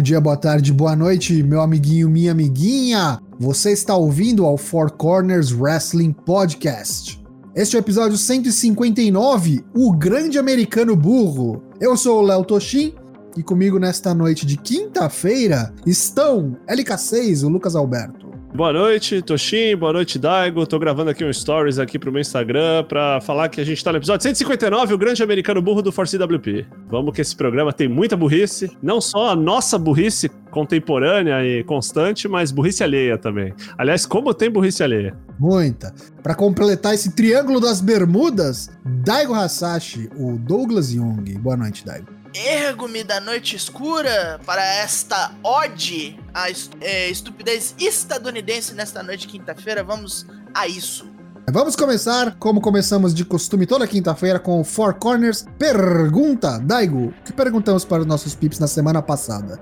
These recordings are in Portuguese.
Bom dia, boa tarde, boa noite, meu amiguinho, minha amiguinha. Você está ouvindo ao Four Corners Wrestling Podcast. Este é o episódio 159, O Grande Americano Burro. Eu sou o Léo Toshin e comigo nesta noite de quinta-feira estão LK6, o Lucas Alberto. Boa noite, Toshin. Boa noite, Daigo. Tô gravando aqui um stories aqui pro meu Instagram pra falar que a gente tá no episódio 159, o grande americano burro do Force WP. Vamos que esse programa tem muita burrice. Não só a nossa burrice contemporânea e constante, mas burrice alheia também. Aliás, como tem burrice alheia? Muita. Para completar esse triângulo das bermudas, Daigo Hasashi, o Douglas Young. Boa noite, Daigo. Ergo-me da noite escura para esta ode à é, estupidez estadunidense nesta noite de quinta-feira. Vamos a isso. Vamos começar, como começamos de costume toda quinta-feira, com o Four Corners. Pergunta, Daigo, que perguntamos para os nossos pips na semana passada?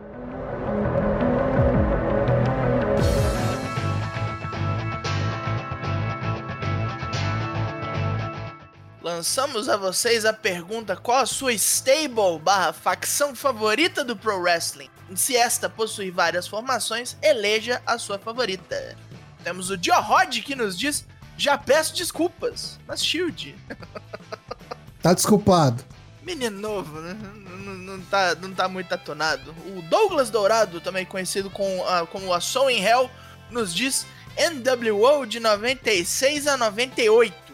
Lançamos a vocês a pergunta qual a sua stable barra facção favorita do Pro Wrestling. E se esta possui várias formações, eleja a sua favorita. Temos o Rod que nos diz, já peço desculpas, mas Shield. Tá desculpado. Menino novo, né? Não, não, tá, não tá muito atonado. O Douglas Dourado, também conhecido com, uh, como a Soul in Hell, nos diz NWO de 96 a 98.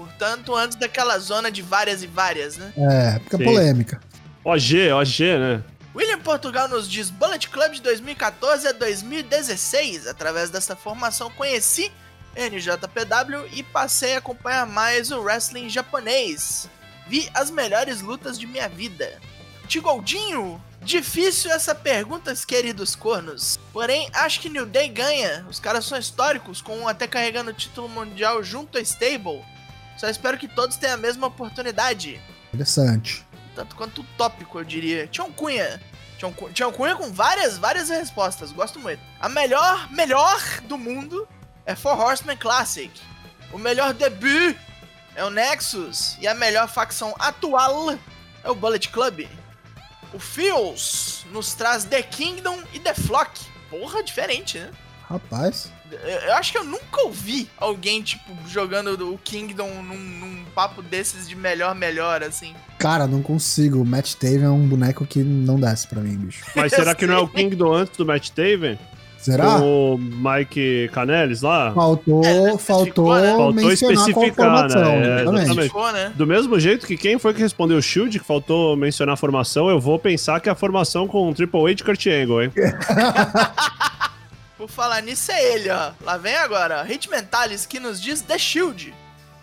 Portanto, antes daquela zona de várias e várias, né? É, fica Sim. polêmica. OG, OG, né? William Portugal nos diz Bullet Club de 2014 a 2016. Através dessa formação conheci NJPW e passei a acompanhar mais o wrestling japonês. Vi as melhores lutas de minha vida. Tigoldinho, difícil essa pergunta, queridos cornos. Porém, acho que New Day ganha. Os caras são históricos, com um até carregando o título mundial junto a Stable. Só espero que todos tenham a mesma oportunidade. Interessante. Tanto quanto tópico, eu diria. Tião Cunha. Tião, Tião Cunha com várias, várias respostas. Gosto muito. A melhor, melhor do mundo é Four Horsemen Classic. O melhor debut é o Nexus. E a melhor facção atual é o Bullet Club. O Fios nos traz The Kingdom e The Flock. Porra, diferente, né? Rapaz. Eu acho que eu nunca ouvi alguém, tipo, jogando o Kingdom num, num papo desses de melhor, melhor, assim. Cara, não consigo. O Matt Taven é um boneco que não desce pra mim, bicho. Mas será que não é o Kingdom antes do Matt Taven? Será? O Mike Canelis lá? Faltou, é, faltou, né? faltou especificar, né? É, exatamente. Né? Do mesmo jeito que quem foi que respondeu o Shield, que faltou mencionar a formação, eu vou pensar que é a formação com o Triple H de Kurt Angle, hein? Por falar nisso, é ele, ó. Lá vem agora. Mentalis que nos diz The Shield.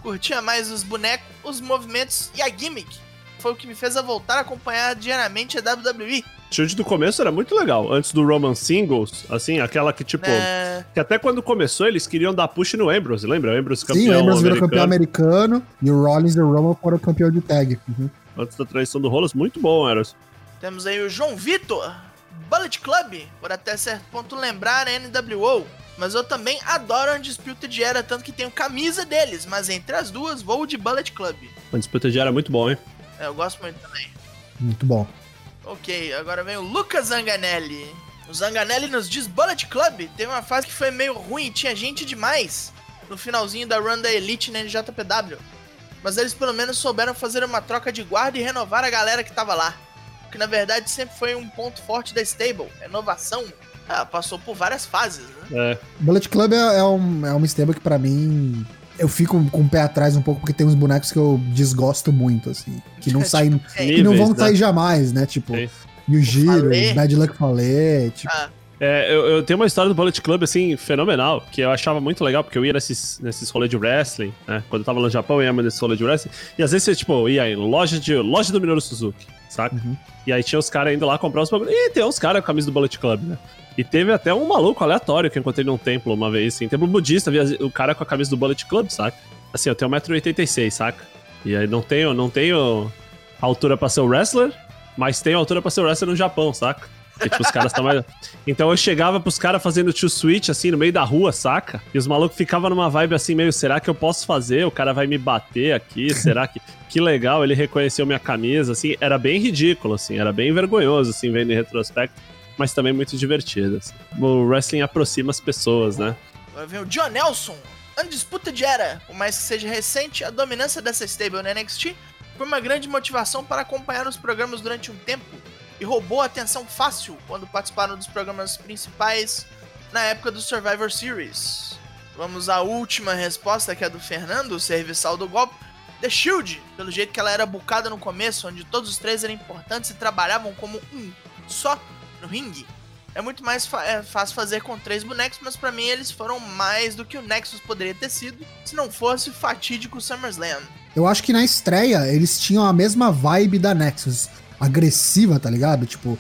Curtia mais os bonecos, os movimentos e a gimmick. Foi o que me fez a voltar a acompanhar diariamente a WWE. Shield do começo era muito legal. Antes do Roman Singles, assim, aquela que, tipo. É... Que até quando começou, eles queriam dar push no Ambrose, lembra? O Ambrose campeão. Sim, o Ambrose virou campeão americano e o Rollins e o Roman foram campeão de tag. Uhum. Antes da traição do Rollins, muito bom, Eros. Temos aí o João Vitor, Bullet Club, por até certo ponto lembrar a NWO, mas eu também adoro a Undisputed Era, tanto que tenho camisa deles, mas entre as duas vou de Bullet Club. Undisputed Era é muito bom, hein? É, eu gosto muito também. Muito bom. Ok, agora vem o Lucas Zanganelli. O Zanganelli nos diz Bullet Club teve uma fase que foi meio ruim, tinha gente demais no finalzinho da run da Elite na NJPW. Mas eles pelo menos souberam fazer uma troca de guarda e renovar a galera que tava lá que na verdade sempre foi um ponto forte da stable, inovação. Ah, passou por várias fases, né? É. Bullet Club é, é, um, é uma stable que para mim eu fico com o pé atrás um pouco porque tem uns bonecos que eu desgosto muito, assim. Que não saem. tipo, que não vão né? sair jamais, né? Tipo, Yujiro, Bad Luck Fallet, tipo. Ah. É, eu, eu, tenho uma história do Bullet Club, assim, fenomenal, que eu achava muito legal, porque eu ia nesses, nesses rolês de wrestling, né? Quando eu tava no Japão, eu ia nesses rolês de wrestling. E às vezes você, tipo, ia em loja, de, loja do Minoru Suzuki, saca? Uhum. E aí tinha os caras indo lá comprar os bagulhos. E tem uns caras com a camisa do Bullet Club, né? E teve até um maluco aleatório que eu encontrei num templo uma vez, assim. Templo budista, via o cara com a camisa do Bullet Club, saca? Assim, eu tenho 1,86m, saca? E aí não tenho, não tenho altura pra ser o wrestler, mas tenho altura pra ser o wrestler no Japão, saca? Porque, tipo, os caras mais. Então eu chegava pros caras fazendo tio switch, assim, no meio da rua, saca? E os malucos ficavam numa vibe assim, meio, será que eu posso fazer? O cara vai me bater aqui? Será que. Que legal, ele reconheceu minha camisa, assim. Era bem ridículo, assim, era bem vergonhoso, assim, vendo em retrospecto. mas também muito divertida. Assim. O wrestling aproxima as pessoas, né? Agora vem o John Nelson, Undisputed Era. Por mais que seja recente, a dominância dessa stable no NXT foi uma grande motivação para acompanhar os programas durante um tempo e roubou a atenção fácil quando participaram dos programas principais na época do Survivor Series. Vamos à última resposta, que é do Fernando, o serviçal do golpe. The Shield, pelo jeito que ela era bucada no começo, onde todos os três eram importantes e trabalhavam como um só no ringue. É muito mais é fácil fazer com três bonecos, mas para mim eles foram mais do que o Nexus poderia ter sido se não fosse o fatídico SummerSlam. Eu acho que na estreia eles tinham a mesma vibe da Nexus, agressiva, tá ligado? Tipo,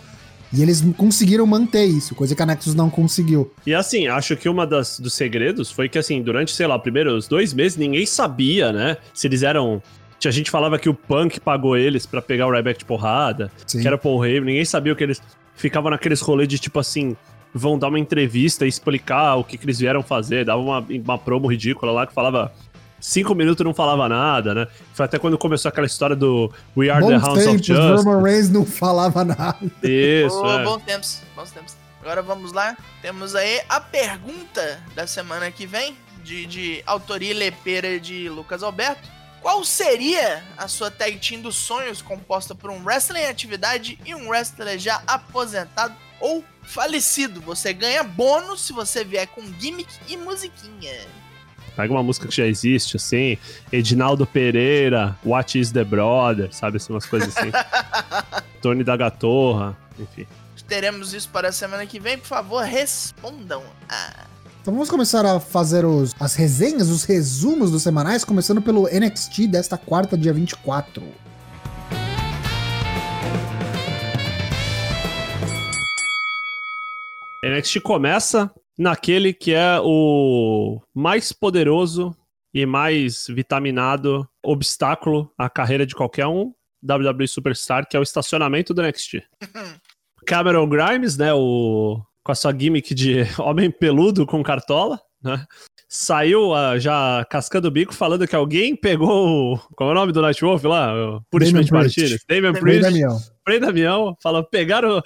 e eles conseguiram manter isso, coisa que a Nexus não conseguiu. E assim, acho que uma das dos segredos foi que assim, durante, sei lá, primeiros dois meses, ninguém sabia, né? Se eles eram a gente falava que o Punk pagou eles para pegar o Ryback de porrada, Sim. que era Paul Heyman, ninguém sabia o que eles ficavam naqueles rolês de tipo assim, vão dar uma entrevista e explicar o que, que eles vieram fazer, dava uma, uma promo ridícula lá que falava cinco minutos não falava nada, né? Foi até quando começou aquela história do We Are bons the Hounds tempos, of Justice. Roman Reigns não falava nada. Isso, oh, é. Bons tempos, bons tempos. Agora vamos lá. Temos aí a pergunta da semana que vem, de, de autoria lepeira de Lucas Alberto. Qual seria a sua tag team dos sonhos composta por um wrestler em atividade e um wrestler já aposentado ou falecido? Você ganha bônus se você vier com gimmick e musiquinha. Pega uma música que já existe, assim, Edinaldo Pereira, What is the Brother, sabe? Assim, umas coisas assim. Tony da Gatorra, enfim. Teremos isso para a semana que vem. Por favor, respondam. Ah. Então vamos começar a fazer os, as resenhas, os resumos dos semanais, começando pelo NXT desta quarta, dia 24. NXT começa naquele que é o mais poderoso e mais vitaminado obstáculo à carreira de qualquer um WWE Superstar, que é o estacionamento do NXT. Cameron Grimes, né, o com a sua gimmick de homem peludo com cartola, né? Saiu uh, já cascando o bico falando que alguém pegou. O... Qual é o nome do Nightwolf lá? O Punishment Martinez. Damian Priest. Frei Damião. Fala, pegaram. O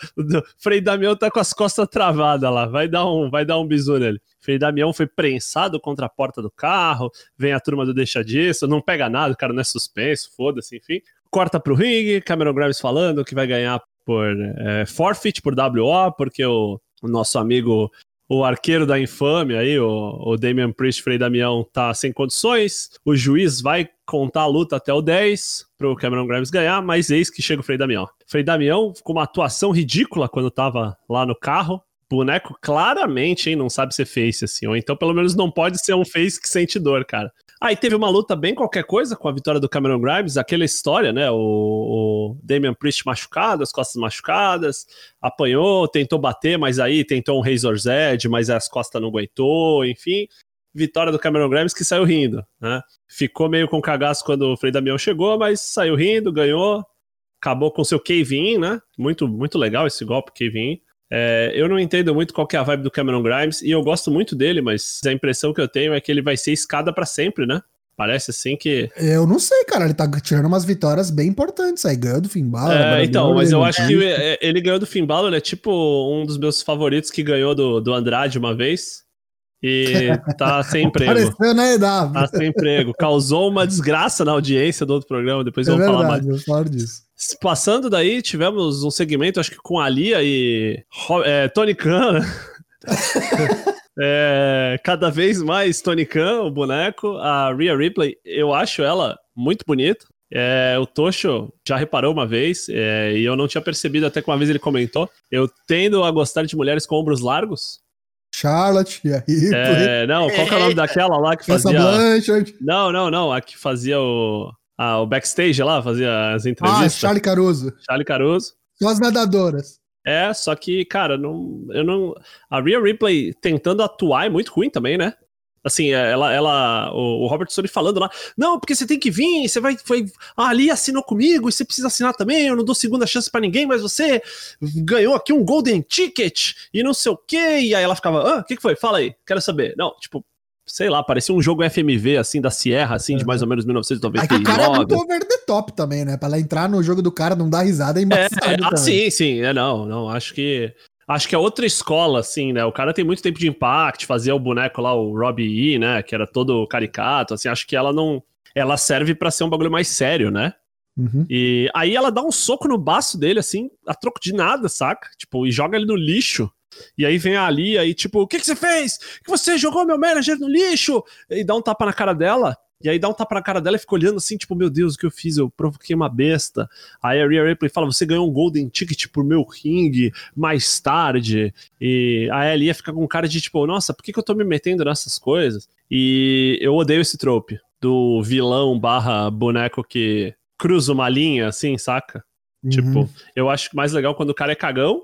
Frei Damião tá com as costas travadas lá. Vai dar um, vai dar um bisu nele. Frei Damião foi prensado contra a porta do carro. Vem a turma do Deixa Disso. Não pega nada, o cara não é suspenso, foda-se, enfim. Corta pro ringue. Cameron Grimes falando que vai ganhar por é, forfeit, por WO, porque o, o nosso amigo o arqueiro da infâmia aí, o, o Damian Priest Frei Damião, tá sem condições. O juiz vai contar a luta até o 10 pro Cameron Grimes ganhar, mas eis que chega o Frei Damião. Frei Damião com uma atuação ridícula quando tava lá no carro. Boneco claramente, hein, não sabe ser face, assim. Ou então, pelo menos, não pode ser um face que sente dor, cara. Aí teve uma luta bem qualquer coisa com a vitória do Cameron Grimes, aquela história, né? O, o Damian Priest machucado, as costas machucadas, apanhou, tentou bater, mas aí tentou um Razor's Edge, mas as costas não aguentou, enfim. Vitória do Cameron Grimes que saiu rindo, né? Ficou meio com cagaço quando o Frei Damião chegou, mas saiu rindo, ganhou, acabou com seu cave-in, né? Muito, muito legal esse golpe cave-in. É, eu não entendo muito qual é a vibe do Cameron Grimes e eu gosto muito dele, mas a impressão que eu tenho é que ele vai ser escada para sempre, né? Parece assim que. Eu não sei, cara. Ele tá tirando umas vitórias bem importantes aí. Ganhou do Finn Balor. É, então, mas eu acho que é, ele ganhou do Finn Balor. É tipo um dos meus favoritos que ganhou do, do Andrade uma vez. E tá sem emprego. Apareceu na EW. Tá sem emprego. Causou uma desgraça na audiência do outro programa. Depois é eu vou verdade, falar mais. Eu falo disso. Passando daí, tivemos um segmento, acho que com a Lia e é, Tony Khan. É, cada vez mais Tony Khan, o boneco. A Rhea Ripley, eu acho ela muito bonita. É, o Tocho já reparou uma vez, é, e eu não tinha percebido até que uma vez ele comentou. Eu tendo a gostar de mulheres com ombros largos. Charlotte, e a Ripley. É, não, qual que é o nome daquela lá que fazia. Blanchard. Não, não, não. A que fazia o. Ah, o backstage lá, fazia as entrevistas. Ah, Charlie Caruso. Charlie Caruso. São as nadadoras. É, só que, cara, não, eu não. A Rhea Ripley tentando atuar é muito ruim também, né? Assim, é, ela, ela o, o Robert Sony falando lá, não, porque você tem que vir, você vai, foi, ah, ali assinou comigo, e você precisa assinar também, eu não dou segunda chance para ninguém, mas você ganhou aqui um golden ticket e não sei o quê, e aí ela ficava, ah, o que, que foi? Fala aí, quero saber. Não, tipo, sei lá, parecia um jogo FMV, assim, da Sierra, assim, de mais ou menos 1999. Aí o cara é muito over the top também, né? Pra ela entrar no jogo do cara, não dar risada é embaçado é, é, ah, sim, sim, é, não, não, acho que... acho que é outra escola, assim, né? O cara tem muito tempo de impact, fazia o boneco lá, o Robbie E, né? Que era todo caricato, assim, acho que ela não. Ela serve para ser um bagulho mais sério, né? Uhum. E aí ela dá um soco no baço dele, assim, a troco de nada, saca? Tipo, e joga ele no lixo. E aí vem a Ali, aí tipo, o que, que você fez? Que você jogou meu manager no lixo? E dá um tapa na cara dela. E aí dá um tapa na cara dela e fica olhando assim, tipo, meu Deus, o que eu fiz? Eu provoquei uma besta. Aí a Rhea Ripley fala, você ganhou um Golden Ticket pro meu ringue mais tarde. E a Elia fica com cara de tipo, nossa, por que, que eu tô me metendo nessas coisas? E eu odeio esse trope do vilão barra boneco que cruza uma linha, assim, saca? Uhum. Tipo, eu acho mais legal quando o cara é cagão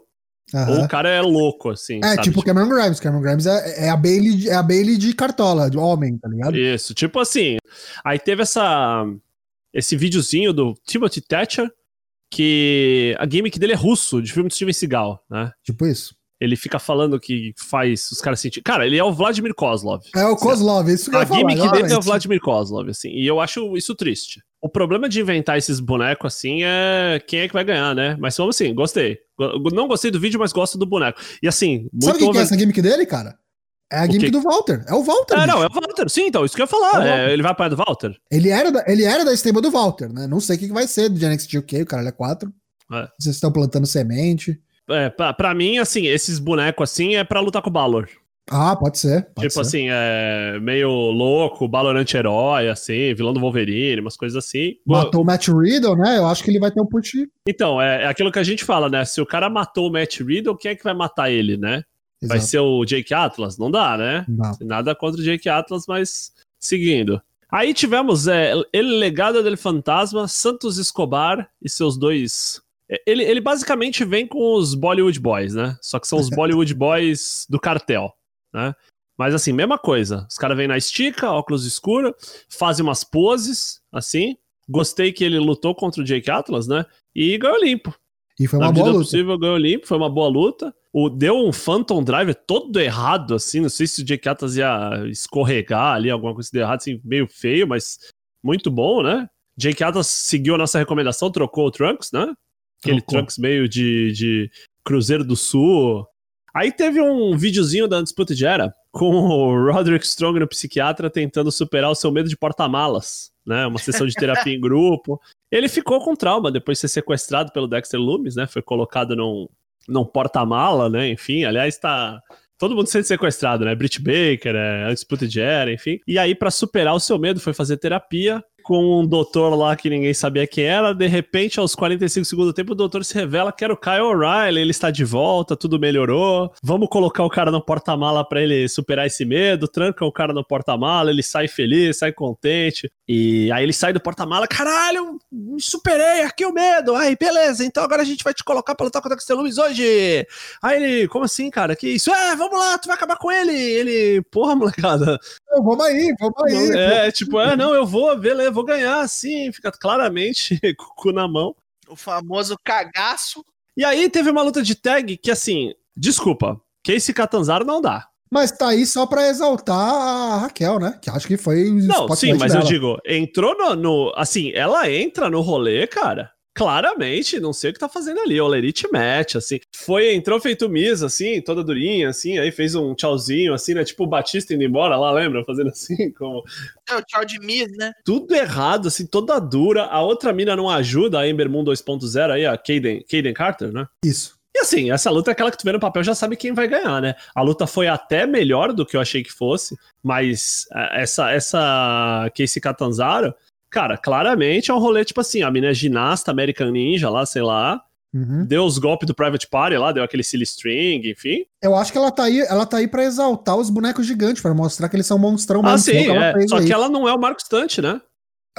Uhum. Ou o cara é louco, assim. É, sabe? tipo Cameron Grimes. Cameron Grimes é, é, a Bailey, é a Bailey de cartola, de homem, tá ligado? Isso, tipo assim. Aí teve essa. Esse videozinho do Timothy Thatcher, que a gimmick dele é russo, de filme do Steven Seagal, né? Tipo isso. Ele fica falando que faz os caras sentir. Cara, ele é o Vladimir Kozlov. É o Kozlov, isso que eu A gimmick falar, dele é o Vladimir Kozlov, assim. E eu acho isso triste. O problema de inventar esses bonecos assim é quem é que vai ganhar, né? Mas vamos assim, gostei. Não gostei do vídeo, mas gosto do boneco. E assim, muito Sabe o que, é essa gimmick dele, cara? É a gimmick do Walter. É o Walter. É, bicho. não, é o Walter. Sim, então, isso que eu ia falar. É, ele vai para do Walter. Ele era da, ele era da stable do Walter, né? Não sei o que, que vai ser do NXT UK, o cara é 4. É. Vocês estão plantando semente. É, pra, pra mim, assim, esses bonecos assim é pra lutar com o Balor. Ah, pode ser. Pode tipo ser. assim, é meio louco, Balorante herói, assim, vilão do Wolverine, umas coisas assim. Matou o Matt Riddle, né? Eu acho que ele vai ter um push. Então, é, é, aquilo que a gente fala, né? Se o cara matou o Matt Riddle, quem é que vai matar ele, né? Exato. Vai ser o Jake Atlas? Não dá, né? Não. Nada contra o Jake Atlas, mas seguindo. Aí tivemos é, ele Legado dele Fantasma, Santos Escobar e seus dois ele, ele basicamente vem com os Bollywood Boys, né? Só que são os Bollywood Boys do cartel, né? Mas assim, mesma coisa. Os caras vêm na estica, óculos escuro, fazem umas poses, assim. Gostei que ele lutou contra o Jake Atlas, né? E ganhou limpo. E foi uma na boa luta. possível, ganhou limpo, foi uma boa luta. O, deu um Phantom Drive todo errado, assim. Não sei se o Jake Atlas ia escorregar ali, alguma coisa de errado, assim, meio feio, mas muito bom, né? Jake Atlas seguiu a nossa recomendação, trocou o Trunks, né? Aquele Trocou. Trunks meio de, de Cruzeiro do Sul. Aí teve um videozinho da Undisputed Era com o Roderick Strong no psiquiatra tentando superar o seu medo de porta-malas, né? Uma sessão de terapia em grupo. Ele ficou com trauma depois de ser sequestrado pelo Dexter Loomis, né? Foi colocado num, num porta-mala, né? Enfim, aliás, tá todo mundo sendo sequestrado, né? Brit Baker, é, Undisputed Era, enfim. E aí, para superar o seu medo, foi fazer terapia com um doutor lá que ninguém sabia quem era. De repente, aos 45 segundos do tempo, o doutor se revela que era o Kyle O'Reilly. Ele está de volta, tudo melhorou. Vamos colocar o cara no porta-mala para ele superar esse medo. Tranca o cara no porta-mala, ele sai feliz, sai contente. E aí ele sai do porta-mala, caralho, me superei, aqui o medo. Aí, beleza, então agora a gente vai te colocar pra lutar contra o Lumis hoje. Aí ele, como assim, cara? Que isso? É, vamos lá, tu vai acabar com ele. Ele, porra, molecada. Vamos aí, vamos aí. É, tipo, é, não, eu vou, beleza, vou ganhar, sim. Fica claramente com o cu na mão. O famoso cagaço. E aí teve uma luta de tag que, assim, desculpa, Casey Catanzaro não dá. Mas tá aí só pra exaltar a Raquel, né? Que acho que foi. Não, sim, mas dela. eu digo, entrou no, no, Assim, ela entra no rolê, cara. Claramente, não sei o que tá fazendo ali. O Lerite match, assim. Foi, entrou feito Miss, assim, toda durinha, assim. Aí fez um tchauzinho, assim, né? Tipo o Batista indo embora lá, lembra? Fazendo assim, como. É, o tchau de Miss, né? Tudo errado, assim, toda dura. A outra mina não ajuda, a Ember Moon 2.0 aí, a Kaden, Kaden Carter, né? Isso. E assim, essa luta é aquela que tu vê no papel já sabe quem vai ganhar, né? A luta foi até melhor do que eu achei que fosse, mas é, essa essa Casey Catanzaro, cara, claramente é um rolê tipo assim, a mina é ginasta American Ninja lá, sei lá, Uhum. Deu os golpes do Private Party lá, deu aquele silly string, enfim. Eu acho que ela tá aí, ela tá aí para exaltar os bonecos gigantes, para mostrar que eles são monstrão Ah, sim, é. Só aí. que ela não é o Marco Stante, né?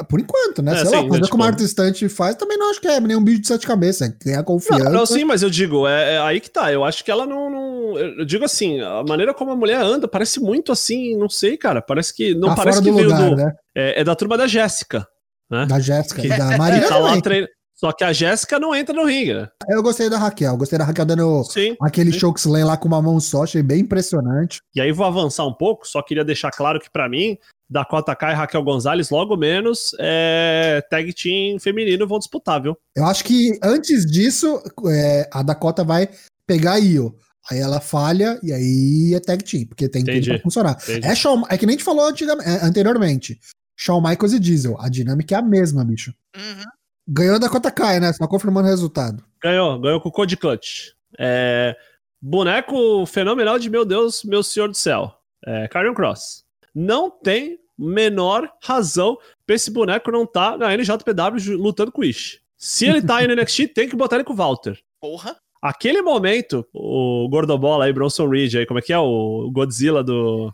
Por enquanto, né? É, Sei sim, lá, fazer tipo... como a artistante faz, também não acho que é nenhum bicho de sete cabeças. Tem a confiança. Não, não, sim, mas eu digo, é, é, aí que tá. Eu acho que ela não, não, Eu digo assim, a maneira como a mulher anda parece muito assim, não sei, cara. Parece que. Não tá parece que veio lugar, do. Né? É, é, da turma da Jéssica. Né? Da Jéssica e da Maria. tá lá trein... Só que a Jéssica não entra no ringue, né? Eu gostei da Raquel, gostei da Raquel dando sim, aquele sim. chokeslam lá com uma mão só, achei bem impressionante. E aí vou avançar um pouco, só queria deixar claro que para mim, Dakota Kai e Raquel Gonzalez, logo menos, é, tag team feminino vão disputar, viu? Eu acho que antes disso, é, a Dakota vai pegar a Io. Aí ela falha e aí é tag team, porque tem Entendi. pra funcionar. Entendi. É, Shawn, é que nem a gente falou antigamente- é, anteriormente. Shawn Michaels e Diesel. A dinâmica é a mesma, bicho. Uhum. Ganhou da Kota Kai, né? Só confirmando o resultado. Ganhou, ganhou com o Code Clutch. É, boneco fenomenal de meu Deus, meu senhor do céu. É, Karrion Cross. Não tem menor razão pra esse boneco não tá na NJPW lutando com o Ish. Se ele tá aí no NXT, tem que botar ele com o Walter. Porra. Aquele momento, o Gordobola aí, Bronson Reed aí, como é que é? O Godzilla do.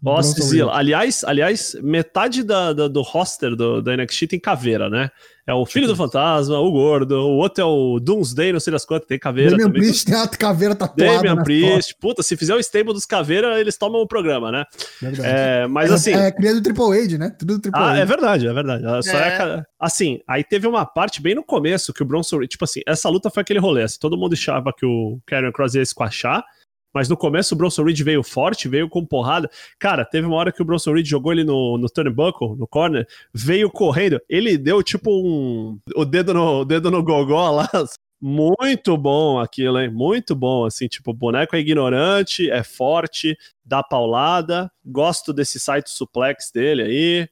O Ozzilla. Godzilla. Aliás, aliás, metade da, da- do roster do, da NXT tem caveira, né? É o filho do fantasma, o gordo, o outro é o Doomsday, não sei das quantas, tem caveira Damian também. Priest tem a caveira tatuada. Damian Priest, puta, se fizer o stable dos caveira, eles tomam o programa, né? Verdade. É, mas É- assim. É, cria do Triple H, né? Tudo do Triple Ah, H. é verdade, é verdade. É. É. Assim, aí teve uma parte bem no começo que o Bronson tipo assim, essa luta foi aquele rolê, assim, todo mundo achava que o Karen Cross ia esquachar, mas no começo o Bronson Reed veio forte, veio com porrada. Cara, teve uma hora que o Bronson Reed jogou ele no, no turnbuckle, no corner, veio correndo, ele deu tipo um... o dedo no, o dedo no gogó lá, muito bom aquilo, hein? Muito bom, assim, tipo, o boneco é ignorante, é forte, dá paulada, gosto desse site suplex dele aí.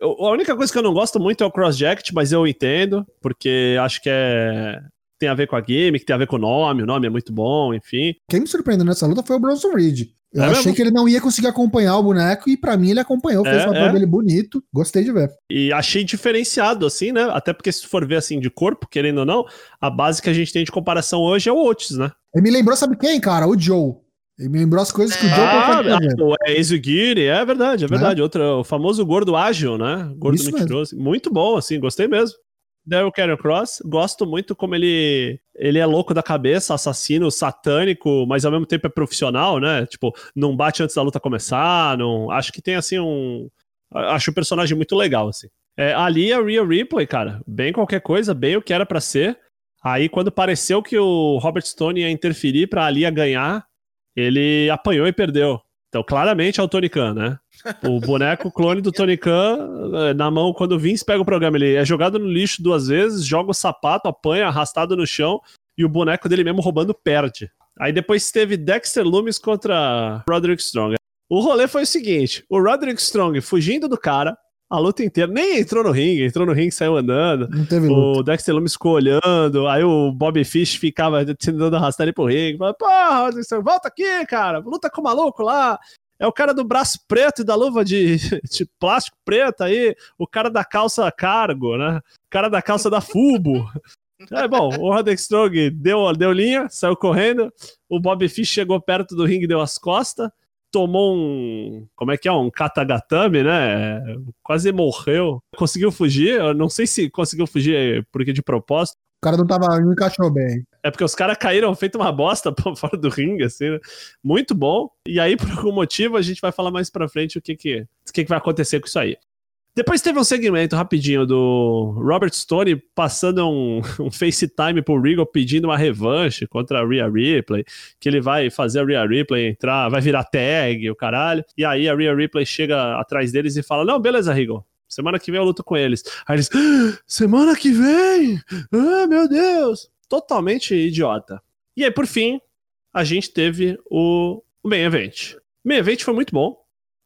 A única coisa que eu não gosto muito é o cross-jacket, mas eu entendo, porque acho que é... tem a ver com a gimmick, tem a ver com o nome, o nome é muito bom, enfim. Quem me surpreendeu nessa luta foi o Bronson Reed. Eu É achei mesmo? que ele não ia conseguir acompanhar o boneco e pra mim ele acompanhou, fez É, o papel é. dele bonito. Gostei de ver. E achei diferenciado, assim, né? Até porque se for ver assim de corpo, querendo ou não, a base que a gente tem de comparação hoje é o Otis, né? Ele me lembrou, sabe quem, cara? O Joe. Ele me lembrou as coisas que o Joe Ah, o é Ezugiri, é verdade, é verdade. Outro, o famoso gordo ágil, né? Gordo Isso mentiroso. Muito bom, assim, gostei mesmo. O Karen Cross, gosto muito como ele ele é louco da cabeça, assassino, satânico, mas ao mesmo tempo é profissional, né? Tipo, não bate antes da luta começar, não. Acho que tem assim um. Acho o personagem muito legal, assim. É, ali a Rhea Ripley, cara, bem qualquer coisa, bem o que era pra ser. Aí quando pareceu que o Robert Stone ia interferir pra ali ganhar, ele apanhou e perdeu. Então, claramente é o Tony Khan, né? O boneco clone do Tony Khan, eh, na mão, quando o Vince pega o programa, ele é jogado no lixo duas vezes, joga o sapato, apanha, arrastado no chão, e o boneco dele mesmo roubando perde. Aí depois teve Dexter Loomis contra Roderick Strong. O rolê foi o seguinte: o Roderick Strong fugindo do cara, a luta inteira, nem entrou no ringue, entrou no ringue e saiu andando. Não teve luta. O Dexter Lumis ficou olhando, aí o Bobby Fish ficava tentando arrastar ele pro ringue. Falava, Porra, volta aqui, cara, luta com o maluco lá. É o cara do braço preto e da luva de, de plástico preto aí, o cara da calça cargo, né? O cara da calça da Fubo. É bom, o Roderick Strong deu, deu linha, saiu correndo. O Bobby Fish chegou perto do ringue, deu as costas. Tomou um. Como é que é? Um katagatame, né? Quase morreu. Conseguiu fugir. Eu não sei se conseguiu fugir porque de propósito. O cara não tava, não encaixou bem. É porque os caras caíram feito uma bosta pra fora do ringue, assim, né? Muito bom. E aí, por algum motivo, a gente vai falar mais pra frente o que que, o que, que vai acontecer com isso aí. Depois teve um segmento rapidinho do Robert Stone passando um, um FaceTime pro Regal pedindo uma revanche contra a Rhea Ripley, que ele vai fazer a Rhea Ripley entrar, vai virar tag, o caralho. E aí a Rhea Ripley chega atrás deles e fala: Não, beleza, Regal. Semana que vem eu luto com eles. Aí eles, "Ah, semana que vem? Ah, meu Deus! Totalmente idiota. E aí, por fim, a gente teve o, o Main Event. O Main Event foi muito bom.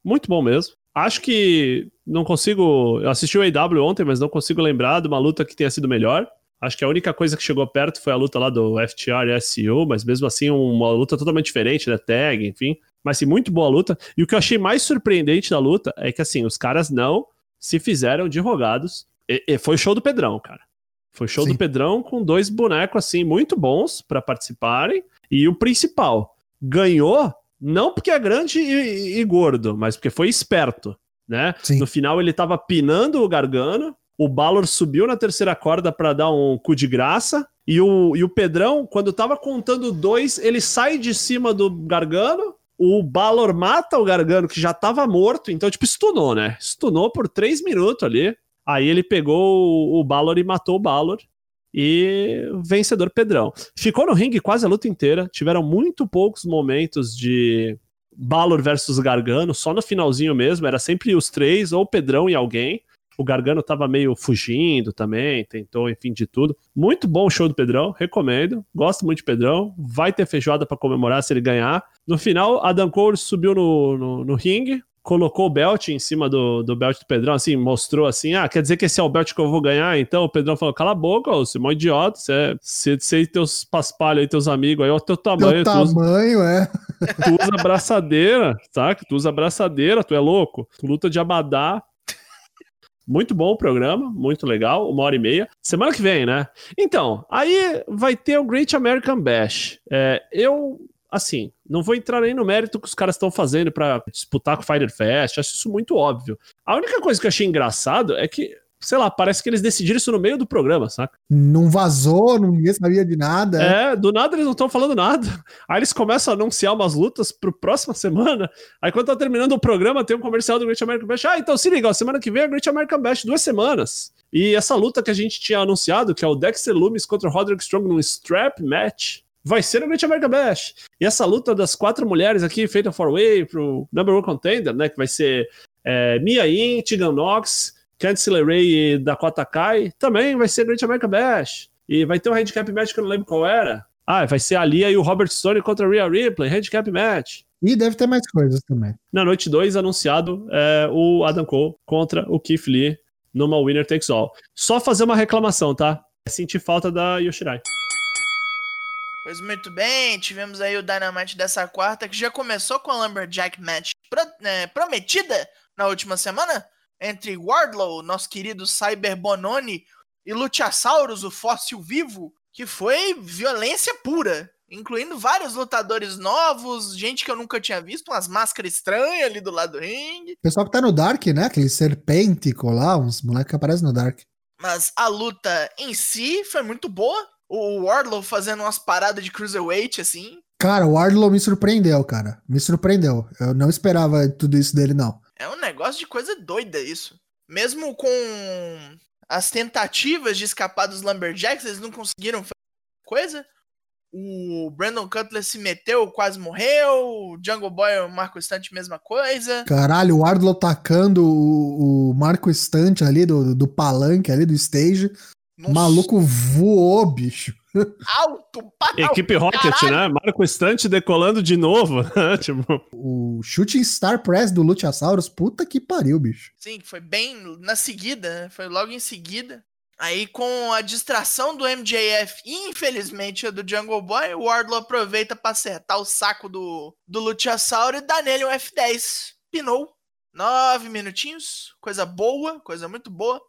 Muito bom mesmo. Acho que não consigo. Eu assisti o AW ontem, mas não consigo lembrar de uma luta que tenha sido melhor. Acho que a única coisa que chegou perto foi a luta lá do FTR e SU, mas mesmo assim, uma luta totalmente diferente, né? Tag, enfim. Mas sim, muito boa luta. E o que eu achei mais surpreendente da luta é que, assim, os caras não se fizeram de rogados. E, e foi show do Pedrão, cara. Foi show Sim. do Pedrão com dois bonecos, assim, muito bons pra participarem. E o principal, ganhou não porque é grande e, e- e gordo, mas porque foi esperto, né? Sim. No final ele tava pinando o Gargano, o Balor subiu na terceira corda pra dar um cu de graça, e o, e o Pedrão, quando tava contando dois, ele sai de cima do Gargano, o Balor mata o Gargano, que já tava morto, então, tipo, stunou, né? Stunou por três minutos ali. Aí ele pegou o, o Balor e matou o Balor. E vencedor Pedrão. Ficou no ringue quase a luta inteira. Tiveram muito poucos momentos de Balor versus Gargano, só no finalzinho mesmo. Era sempre os três, ou Pedrão e alguém. O Gargano tava meio fugindo também, tentou, enfim, de tudo. Muito bom o show do Pedrão, recomendo. Gosto muito de Pedrão. Vai ter feijoada para comemorar se ele ganhar. No final, Adam Cole subiu no, no, no ringue, colocou o belt em cima do, do belt do Pedrão, assim, mostrou assim, ah, quer dizer que esse é o belt que eu vou ganhar? Então o Pedrão falou, cala a boca, você é um idiota, você, você, você e teus paspalhos aí, teus amigos aí, olha o teu tamanho. Teu tamanho, usa, é. Tu usa abraçadeira, saca? Tu usa abraçadeira, tu é louco. Tu luta de abadá. Muito bom o programa, muito legal, uma hora e meia. Semana que vem, né? Então, aí vai ter o Great American Bash. É, eu assim, não vou entrar nem no mérito que os caras estão fazendo para disputar com o Fighter Fest, acho isso muito óbvio. A única coisa que eu achei engraçado é que, sei lá, parece que eles decidiram isso no meio do programa, saca? Não vazou, ninguém sabia de nada. É, do nada eles não estão falando nada. Aí eles começam a anunciar umas lutas pro próxima semana. Aí quando tá terminando o programa, tem um comercial do Great American Bash. Ah, então se liga, ó, semana que vem é Great American Bash, duas semanas. E essa luta que a gente tinha anunciado, que é o Dexter Loomis contra o Roderick Strong num strap match, vai ser o Great American Bash. E essa luta das quatro mulheres aqui, feita for way pro number one contender, né? Que vai ser é, Mia Yim, Tegan Knox, Candice LeRae e Dakota Kai, também vai ser Great American Bash. E vai ter um handicap match que eu não lembro qual era. Ah, vai ser a Lia e o Robert Stone contra a Rhea Ripley, handicap match. E deve ter mais coisas também. Na noite 2, anunciado é, o Adam Cole contra o Keith Lee numa Winner Takes All. Só fazer uma reclamação, tá? Senti falta da Yoshirai. Pois muito bem, tivemos aí o Dynamite dessa quarta, que já começou com a Lumberjack Match pro, é, prometida na última semana, entre Wardlow, nosso querido Cyber Bononi, e Luchasaurus, o fóssil vivo, que foi violência pura, incluindo vários lutadores novos, gente que eu nunca tinha visto, umas máscaras estranhas ali do lado do ringue. Pessoal que tá no Dark, né? Aquele serpêntico lá, uns moleques que aparecem no Dark. Mas a luta em si foi muito boa, o Wardlow fazendo umas paradas de cruiserweight, assim. Cara, o Wardlow me surpreendeu, cara. Me surpreendeu. Eu não esperava tudo isso dele, não. É um negócio de coisa doida isso. Mesmo com as tentativas de escapar dos Lumberjacks, eles não conseguiram fazer coisa. O Brandon Cutler se meteu, quase morreu. O Jungle Boy o Marco Estante, mesma coisa. Caralho, o Wardlow tacando o, o Marco Estante ali do, do palanque ali do stage. Nossa. Maluco voou, bicho. Alto, Equipe Rocket, caralho. né? Marco Estante decolando de novo. Né? tipo... O Shooting Star Press do Luchasaurus, puta que pariu, bicho. Sim, foi bem na seguida, né? Foi logo em seguida. Aí, com a distração do MJF e, infelizmente, a do Jungle Boy, o Wardlow aproveita para acertar o saco do, do Luchasauro e dá nele um F10. Pinou. Nove minutinhos. Coisa boa, coisa muito boa.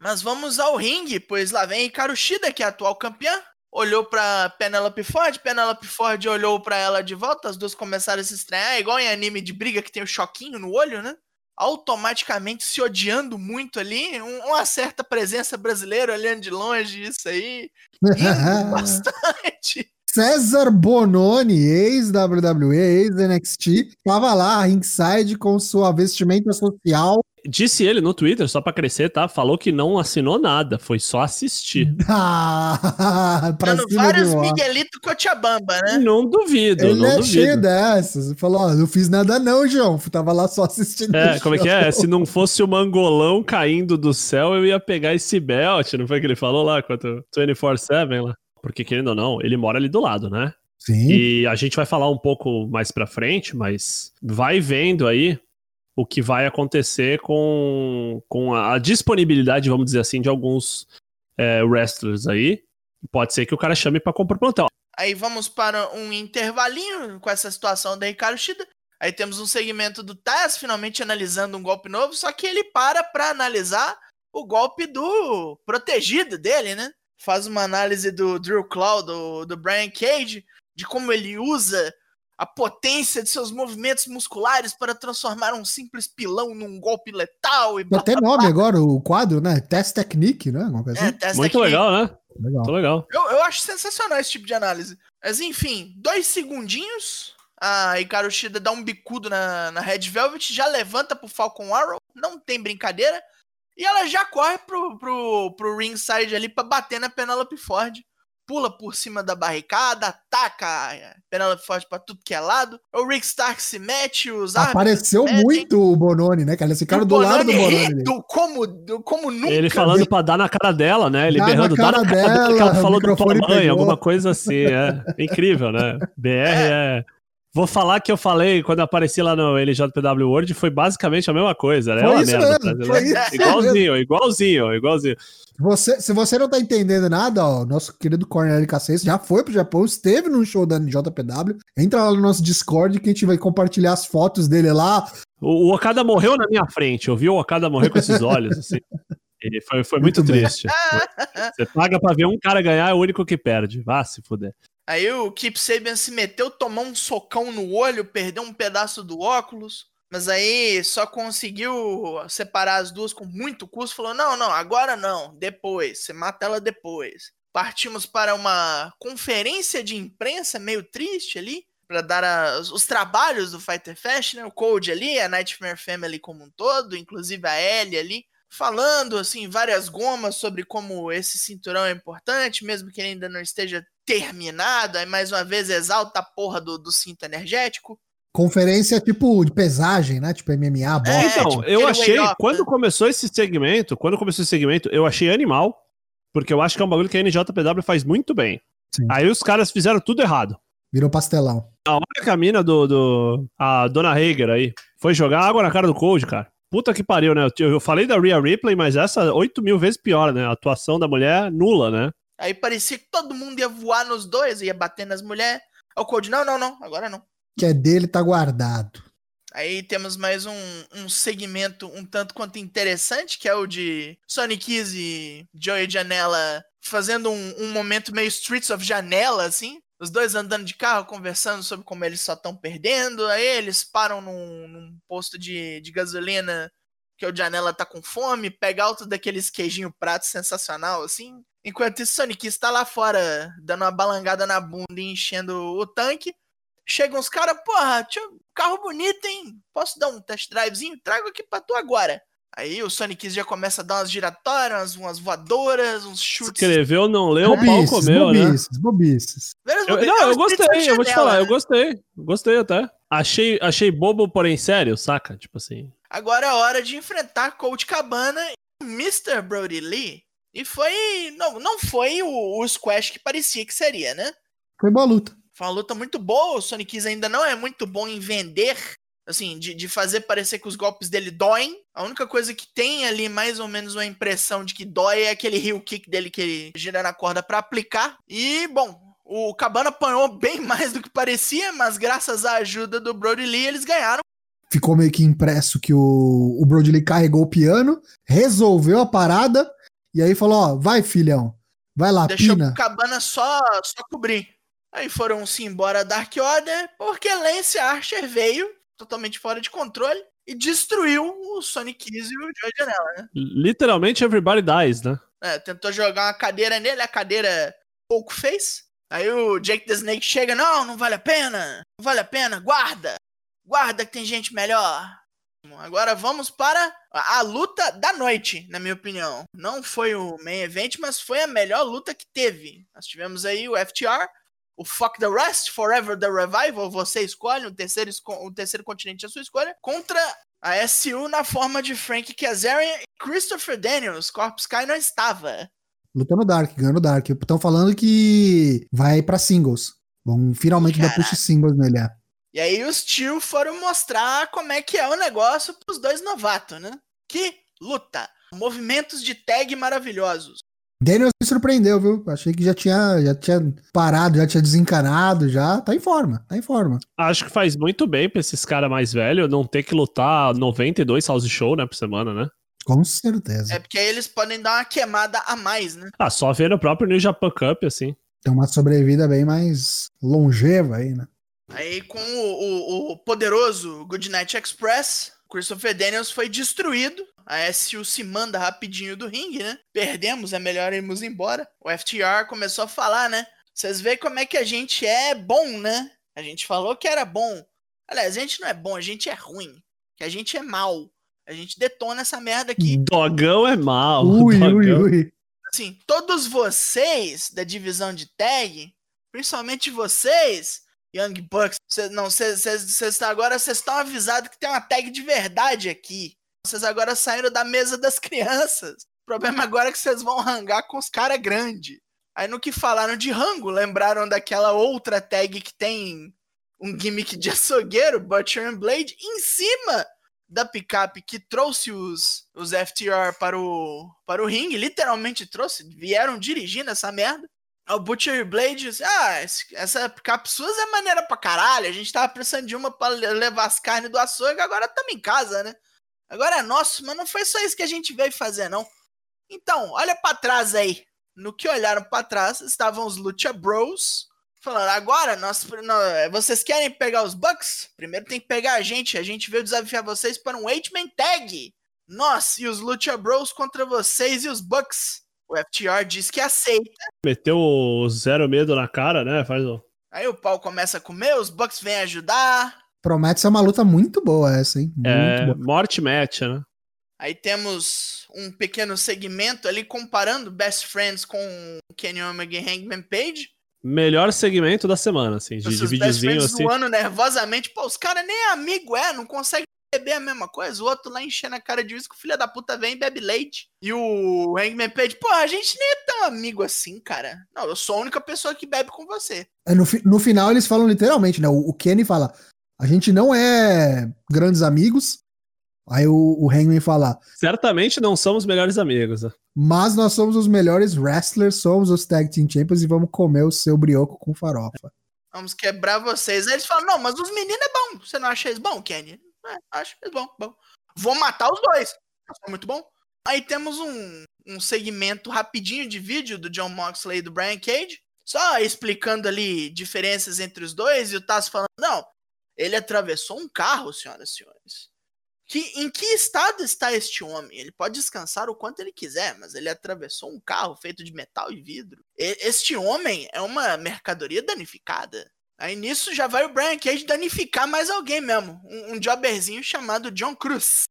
Mas vamos ao ringue, pois lá vem Hikaru Shida, que é a atual campeã. Olhou pra Penelope Ford, Penelope Ford olhou para ela de volta, as duas começaram a se estranhar, igual em anime de briga que tem o choquinho no olho, né? Automaticamente se odiando muito ali, uma certa presença brasileira olhando de longe, isso aí. bastante. César Bononi, ex-WWE, ex-NXT, tava lá ringside com sua vestimenta social Disse ele no Twitter, só pra crescer, tá? Falou que não assinou nada, foi só assistir. Ah, pra Dando vários Miguelito Cochabamba, né? Não duvido, ele não é duvido. cheio dessas. Falou, ó, não fiz nada não, João. Tava lá só assistindo. É, como é que é? Se não fosse o mangolão caindo do céu, eu ia pegar esse belt, não foi que ele falou lá, quanto 24-7 lá? Porque, querendo ou não, ele mora ali do lado, né? Sim. E a gente vai falar um pouco mais pra frente, mas vai vendo aí o que vai acontecer com, com a disponibilidade, vamos dizer assim, de alguns é, wrestlers aí. Pode ser que o cara chame para comprar plantão. Aí vamos para um intervalinho com essa situação da Ricardo Shida. Aí temos um segmento do Taz finalmente analisando um golpe novo, só que ele para para analisar o golpe do protegido dele, né? Faz uma análise do Drew Claw, do, do Brian Cage, de como ele usa a potência de seus movimentos musculares para transformar um simples pilão num golpe letal. E blá, Até nome blá. agora, o quadro, né? Test Technique, né? É, test Muito technique. legal, né? Legal. Muito legal. Eu, eu acho sensacional esse tipo de análise. Mas enfim, dois segundinhos. A Hikaru Shida dá um bicudo na, na Red Velvet, já levanta pro Falcon Arrow, não tem brincadeira. E ela já corre pro, pro, pro ringside ali pra bater na Penelope Ford. Pula por cima da barricada, ataca a Penelope Ford pra tudo que é lado. O Rick Stark se mete, os Apareceu muito o Bononi, né, cara? Esse cara do lado do Bononi. Do, como, do, como nunca. Ele falando pra dar na cara dela, né? Ele dá berrando, dá na cara dela, dela que ela falou do tua mãe, alguma coisa assim, é. Incrível, né? BR é. é Vou falar que eu falei quando apareci lá no LJPW World, foi basicamente a mesma coisa, né? Foi isso merda, mesmo, foi isso igualzinho, igualzinho, igualzinho. Você, se você não tá entendendo nada, ó, nosso querido Cornélio Cacete já foi pro Japão, esteve num show da JPW. Entra lá no nosso Discord que a gente vai compartilhar as fotos dele lá. O, o Okada morreu na minha frente, eu vi o Okada morrer com esses olhos, assim. E foi, foi muito, muito triste. Você paga pra ver um cara ganhar, é o único que perde. Vá se fuder. Aí o Keep Sabian se meteu, tomou um socão no olho, perdeu um pedaço do óculos. Mas aí só conseguiu separar as duas com muito custo. Falou: não, não, agora não, depois. Você mata ela depois. Partimos para uma conferência de imprensa meio triste ali. Para dar as, os trabalhos do Fighter Fest, né? O Code ali, a Nightmare Family como um todo, inclusive a Ellie ali falando assim várias gomas sobre como esse cinturão é importante, mesmo que ele ainda não esteja terminado. Aí mais uma vez exalta a porra do, do cinto energético. Conferência tipo de pesagem, né? Tipo MMA, bola. É, então, tipo, eu achei, quando começou esse segmento, quando começou esse segmento, eu achei animal, porque eu acho que é um bagulho que a NJPW faz muito bem. Sim. Aí os caras fizeram tudo errado. Virou pastelão. A hora que a mina do, do. A dona Hager aí foi jogar água na cara do Cold, cara. Puta que pariu, né? Eu falei da Rhea Ripley, mas essa 8 mil vezes pior, né? A atuação da mulher nula, né? Aí parecia que todo mundo ia voar nos dois, ia bater nas mulheres. O Code, não, não, não, agora não. Que é dele, tá guardado. Aí temos mais um, um segmento um tanto quanto interessante, que é o de Sonic e Joey Janela fazendo um, um momento meio Streets of Janela, assim. Os dois andando de carro, conversando sobre como eles só estão perdendo. Aí eles param num, num posto de, de gasolina que o Janela tá com fome, pega alto daqueles queijinho prato sensacional, assim. Enquanto isso, Sonic está lá fora, dando uma balangada na bunda e enchendo o tanque. Chegam uns caras, porra, carro bonito, hein? Posso dar um test drivezinho? Trago aqui pra tu agora. Aí o Sonic já começa a dar umas giratórias, umas voadoras, uns chutes. Escreveu, não leu, o pau comeu, bobices, né? Bobices, eu, Não, eu gostei, eu vou te falar, né? eu gostei. Gostei até. Achei, achei bobo, porém sério, saca? Tipo assim. Agora é hora de enfrentar Colt Cabana e Mr. Brody Lee. E foi. Não, não foi o, o squash que parecia que seria, né? Foi boa luta. Foi uma luta muito boa. O Sonic ainda não é muito bom em vender assim, de, de fazer parecer que os golpes dele doem. A única coisa que tem ali mais ou menos uma impressão de que dói é aquele heel kick dele que ele gira na corda para aplicar. E, bom, o Cabana apanhou bem mais do que parecia, mas graças à ajuda do Brody Lee eles ganharam. Ficou meio que impresso que o, o Brody Lee carregou o piano, resolveu a parada e aí falou: Ó, vai filhão, vai lá, Deixou pina. o Cabana só, só cobrir. Aí foram-se embora Dark Order, porque Lance Archer veio totalmente fora de controle e destruiu o Sonic Keys e o Joy Janela, né? Literalmente everybody dies, né? É, tentou jogar uma cadeira nele, a cadeira pouco fez. Aí o Jake the Snake chega, não, não vale a pena, não vale a pena, guarda, guarda que tem gente melhor. Agora vamos para a luta da noite, na minha opinião. Não foi o main event, mas foi a melhor luta que teve. Nós tivemos aí o FTR o Fuck the Rest, Forever the Revival, você escolhe, o terceiro, o terceiro continente é a sua escolha, contra a SU na forma de Frank Kazarian e Christopher Daniels. Corpus Sky não estava. Lutando Dark, ganhando Dark. Estão falando que vai para singles. Vão finalmente Caraca. dar push singles nele, é. E aí os tio foram mostrar como é que é o negócio pros dois novatos, né? Que luta! Movimentos de tag maravilhosos. Daniels me surpreendeu, viu? Achei que já tinha, já tinha parado, já tinha desencanado, já tá em forma, tá em forma. Acho que faz muito bem pra esses caras mais velhos não ter que lutar 92 house show, né, por semana, né? Com certeza. É porque aí eles podem dar uma queimada a mais, né? Ah, só ver no próprio New Japan Cup, assim. Tem uma sobrevida bem mais longeva aí, né? Aí com o, o, o poderoso Goodnight Express, Christopher Daniels foi destruído a SU se manda rapidinho do ringue, né? Perdemos, é melhor irmos embora. O FTR começou a falar, né? Vocês veem como é que a gente é bom, né? A gente falou que era bom. Aliás, a gente não é bom, a gente é ruim. Que a gente é mal. A gente detona essa merda aqui. Dogão é mal. Ui, ui, ui. assim, todos vocês da divisão de tag, principalmente vocês, Young Bucks, cê, não, vocês agora vocês estão avisados que tem uma tag de verdade aqui. Vocês agora saíram da mesa das crianças. O problema agora é que vocês vão rangar com os caras grandes. Aí no que falaram de rango, lembraram daquela outra tag que tem um gimmick de açougueiro, Butcher and Blade, em cima da picape que trouxe os, os FTR para o, para o ringue, literalmente trouxe, vieram dirigindo essa merda. O Butcher Blade disse, ah, essa picape é maneira pra caralho, a gente tava precisando de uma para levar as carnes do açougue, agora estamos em casa, né? Agora é nosso, mas não foi só isso que a gente veio fazer, não. Então, olha para trás aí. No que olharam para trás, estavam os Lucha Bros, falando, agora nós, nós, vocês querem pegar os Bucks? Primeiro tem que pegar a gente. A gente veio desafiar vocês para um Eight-Man Tag. Nós e os Lucha Bros contra vocês e os Bucks. O FTR diz que aceita. Meteu o zero medo na cara, né? Faz o... Aí o pau começa a comer, os Bucks vêm ajudar. Promete ser uma luta muito boa essa, hein? Muito é, boa. morte match, né? Aí temos um pequeno segmento ali comparando Best Friends com Kenny Omega e Hangman Page. Melhor segmento da semana, assim, de, de videozinho assim. zoando nervosamente. Pô, os caras nem amigo é, não consegue beber a mesma coisa. O outro lá enchendo a cara de uísque, o filho da puta vem e bebe leite. E o Hangman Page, pô, a gente nem é tão amigo assim, cara. Não, eu sou a única pessoa que bebe com você. É, no, no final eles falam literalmente, né? O, o Kenny fala, a gente não é grandes amigos, Aí o, o Hangman fala: Certamente não somos melhores amigos. Mas nós somos os melhores wrestlers, somos os Tag Team Champions e vamos comer o seu brioco com farofa. Vamos quebrar vocês. Aí eles falam: Não, mas os meninos é bom. Você não acha eles bom, Kenny? É, acho eles bom, bom. Vou matar os dois. É muito bom. Aí temos um, um segmento rapidinho de vídeo do John Moxley e do Brian Cage. Só explicando ali diferenças entre os dois. E o Taz falando: Não, ele atravessou um carro, senhoras e senhores. Que, em que estado está este homem? Ele pode descansar o quanto ele quiser, mas ele atravessou um carro feito de metal e vidro. E, este homem é uma mercadoria danificada. Aí nisso já vai o Brian Cage danificar mais alguém mesmo. Um, um jobberzinho chamado John Cruz.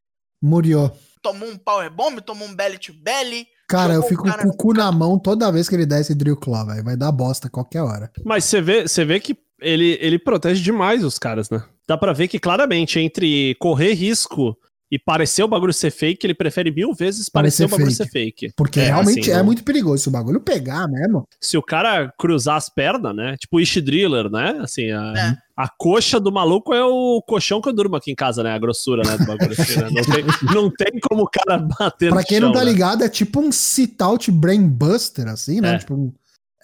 Murió. Tomou um powerbomb, tomou um belly to belly. Cara, eu fico com o cu na mão toda vez que ele der esse drill claw, velho. Vai dar bosta qualquer hora. Mas você vê, você vê que ele, ele protege demais os caras, né? Dá pra ver que claramente entre correr risco e parecer o bagulho ser fake, ele prefere mil vezes parecer, parecer o bagulho fake. ser fake. Porque é, realmente assim, é muito perigoso se o bagulho pegar mesmo. Se o cara cruzar as pernas, né? Tipo o Ish Driller, né? Assim, a, é. a coxa do maluco é o colchão que eu durmo aqui em casa, né? A grossura, né? Do bagulho assim, né? Não, tem, não tem como o cara bater Pra quem chão, não tá né? ligado, é tipo um sit-out brain buster, assim, né? É. Tipo um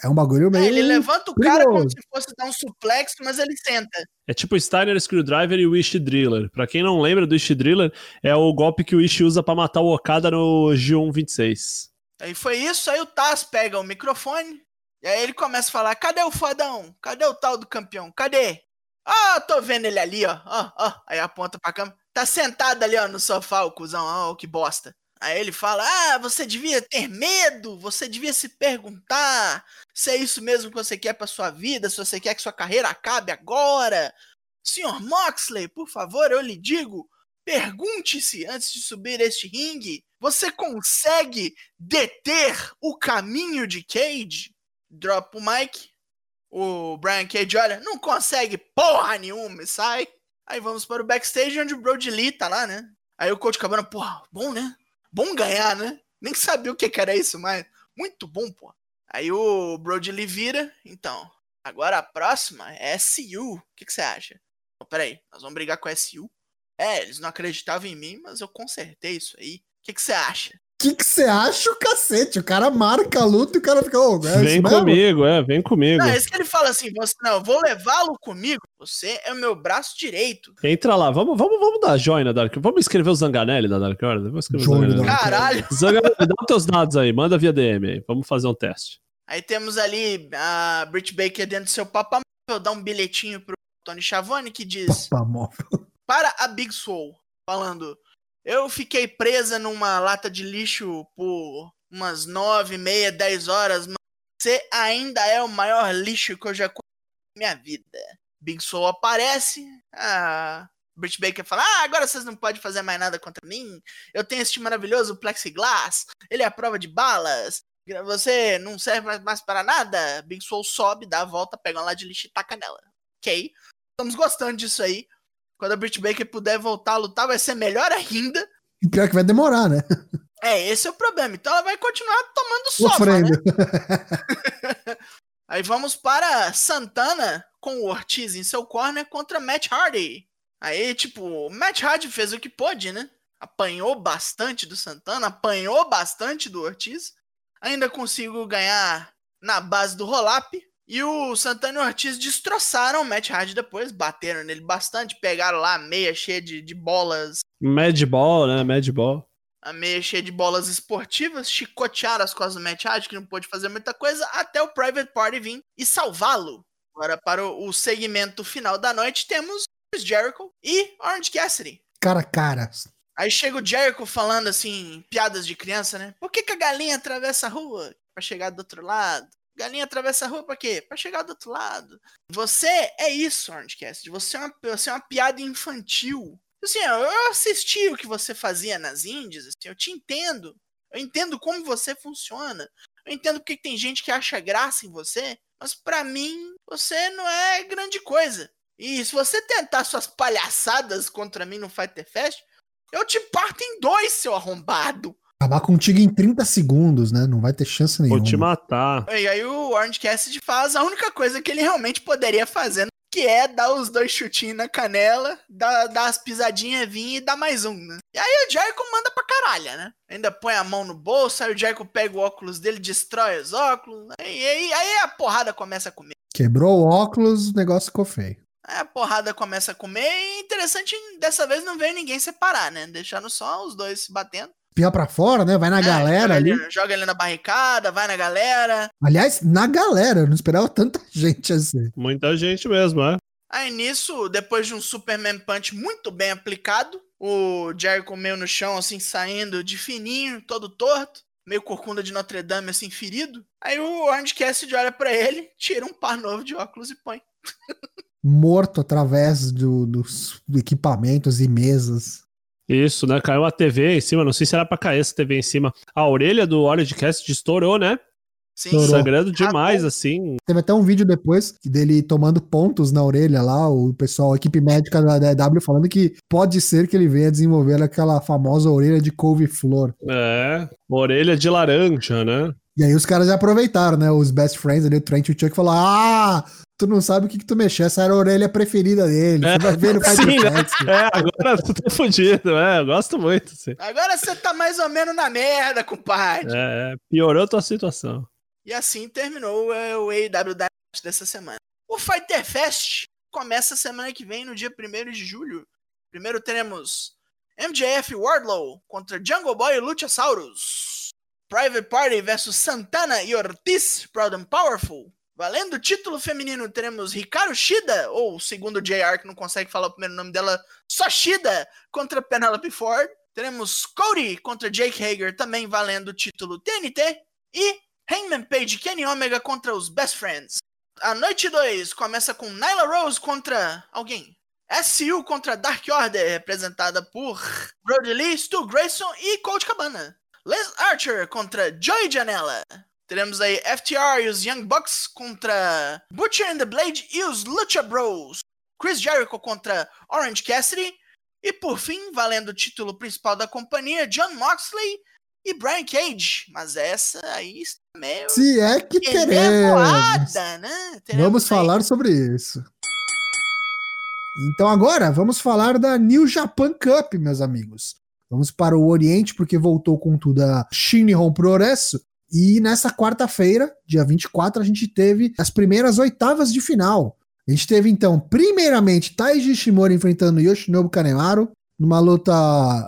é um bagulho meio. É, ele levanta o cara como se fosse dar um suplex, mas ele senta. É tipo o Steiner Screwdriver e o Wish Driller. Pra quem não lembra do Wish Driller, é o golpe que o Wish usa para matar o Okada no G126. Aí foi isso, aí o Taz pega o microfone, e aí ele começa a falar: cadê o fodão? Cadê o tal do campeão? Cadê? Ah, oh, tô vendo ele ali, ó. Ó, oh, ó. Oh. Aí aponta pra cama. Tá sentado ali, ó, no sofá, o cuzão. Ó, oh, que bosta. Aí ele fala: Ah, você devia ter medo, você devia se perguntar se é isso mesmo que você quer para sua vida, se você quer que sua carreira acabe agora. Senhor Moxley, por favor, eu lhe digo, pergunte-se antes de subir este ringue: você consegue deter o caminho de Cage? Drop o mic. O Brian Cage olha, não consegue porra nenhuma sai. Aí vamos para o backstage onde o Brody Lee tá lá, né? Aí o Coach Cabana, porra, bom, né? Bom ganhar, né? Nem sabia o que, era isso, mas muito bom, pô. Aí o Brody Lee vira, então, agora a próxima é SU. O que, você acha? Oh, peraí, nós vamos brigar com a SU? É, eles não acreditavam em mim, mas eu consertei isso aí. O que você acha? Que que você acha o cacete? O cara marca a luta e o cara fica, oh, é Vem comigo, é, vem comigo. Não, é isso que ele fala assim, você, não, eu vou levá-lo comigo, você é o meu braço direito. Entra lá, vamos, vamos, vamos dar join na Dark Vamos escrever o Zanganelli da Dark Order? Vamos escrever join o Zanganelli. Caralho! Zanganelli, dá os teus dados aí, manda via DM aí, vamos fazer um teste. Aí temos ali a Brit Baker dentro do seu papamóvel, dá um bilhetinho pro Tony Schiavone que diz... Papamóvel. Para a Big Soul, falando... Eu fiquei presa numa lata de lixo por umas nove, meia, dez horas, mas você ainda é o maior lixo que eu já conheci na minha vida. Big Soul aparece, a Britt Baker fala: Ah, agora vocês não podem fazer mais nada contra mim. Eu tenho este maravilhoso plexiglass, ele é a prova de balas. Você não serve mais, para nada? Big Swole sobe, dá a volta, pega uma lá de lixo e taca nela. Ok. Estamos gostando disso aí. Quando a Britt Baker puder voltar a lutar, vai ser melhor ainda. E pior que vai demorar, né? É, esse é o problema. Então ela vai continuar tomando sova, né? Aí vamos para Santana com o Ortiz em seu corner contra Matt Hardy. Aí, tipo, Matt Hardy fez o que pôde, né? Apanhou bastante do Santana, apanhou bastante do Ortiz. Ainda consigo ganhar na base do roll-up. E o Santana e o Ortiz destroçaram o Matt Hardy depois, bateram nele bastante, pegaram lá a meia cheia de, de bolas. Mad Ball, né? Mad Ball. A meia cheia de bolas esportivas, chicotearam as costas do Matt Hardy, que não pôde fazer muita coisa, até o Private Party vir e salvá-lo. Agora, para o segmento final da noite, temos Chris Jericho e Orange Cassidy. Cara a cara. Aí chega o Jericho falando assim, piadas de criança, né? Por que, que a galinha atravessa a rua? Pra chegar do outro lado. Galinha atravessa a rua pra quê? Pra chegar do outro lado. Você é isso, Cassidy. Você é uma, você é uma piada infantil. Assim, eu assisti o que você fazia nas Índias, assim, eu te entendo. Eu entendo como você funciona. Eu entendo porque tem gente que acha graça em você, mas para mim você não é grande coisa. E se você tentar suas palhaçadas contra mim no Fighter Fest, eu te parto em dois, seu arrombado. Acabar contigo em 30 segundos, né? Não vai ter chance nenhuma. Vou te matar. E aí o Orange Cassidy faz a única coisa que ele realmente poderia fazer, que é dar os dois chutinhos na canela, dar, dar as pisadinhas, vir e dar mais um, né? E aí o Jericho manda pra caralho, né? Ainda põe a mão no bolso, aí o Jericho pega o óculos dele, destrói os óculos, aí, aí, aí a porrada começa a comer. Quebrou o óculos, o negócio ficou feio. Aí a porrada começa a comer e interessante, dessa vez não veio ninguém separar, né? Deixando só os dois se batendo. Pia pra fora, né? Vai na É, galera joga ali. ele- Joga ele na barricada, vai na galera. Aliás, na galera, eu não esperava tanta gente assim. Muita gente mesmo, é. Aí nisso, depois de um Superman Punch muito bem aplicado, o Jericho meio no chão, assim, saindo de fininho, todo torto, meio corcunda de Notre Dame, assim, ferido. Aí o Orange Cassidy olha pra ele, tira um par novo de óculos e põe. Morto através do- dos equipamentos e mesas. Isso, né? Caiu a TV em cima. Não sei se era pra cair essa TV em cima. A orelha do Orange Cast estourou, né? Sim, Estourou. Sangrando demais, Rapou. assim. Teve até um vídeo depois dele tomando pontos na orelha lá, o pessoal, a equipe médica da DW falando que pode ser que ele venha desenvolver aquela famosa orelha de couve-flor. É. Orelha de laranja, né? E aí os caras já aproveitaram, né? Os best friends ali, o Trent e o Chuck, falaram: Ah, tu não sabe o que, que tu mexeu, essa era a orelha preferida dele. Você vai ver no Sim, Fighter né? Fest. É, agora tu tá fudido. É, eu gosto muito. Assim. Agora você tá mais ou menos na merda, compadre. É, piorou tua situação. E assim terminou é, o AEW Dynamite dessa semana. O Fighter Fest começa semana que vem, no dia 1 de julho. Primeiro teremos MJF Wardlow contra Jungle Boy e Luchasaurus. Private Party versus Santana e Ortiz, Proud and Powerful. Valendo o título feminino, teremos Hikaru Shida, ou segundo JR, que não consegue falar o primeiro nome dela, só Shida, contra Penelope Ford. Teremos Cody contra Jake Hager, também valendo o título TNT. E Hangman Page e Kenny Omega contra os Best Friends. A noite 2 começa com Nyla Rose contra alguém. SU contra Dark Order, representada por Brody Lee, Stu Grayson e Colt Cabana. Les Archer contra Joey Janela. Teremos aí FTR e os Young Bucks contra Butcher and the Blade e os Lucha Bros. Chris Jericho contra Orange Cassidy. E por fim, valendo o título principal da companhia, John Moxley e Brian Cage. Mas essa aí está meio Se é que teremos. né? Teremos Vamos aí- falar sobre isso. Então agora vamos falar da New Japan Cup, meus amigos. Vamos para o Oriente porque voltou com tudo a Shinihon Progresso. E nessa quarta-feira, dia 24, a gente teve as primeiras oitavas de final. A gente teve então, primeiramente, Taiji Shimori enfrentando Yoshinobu Kanemaru numa luta,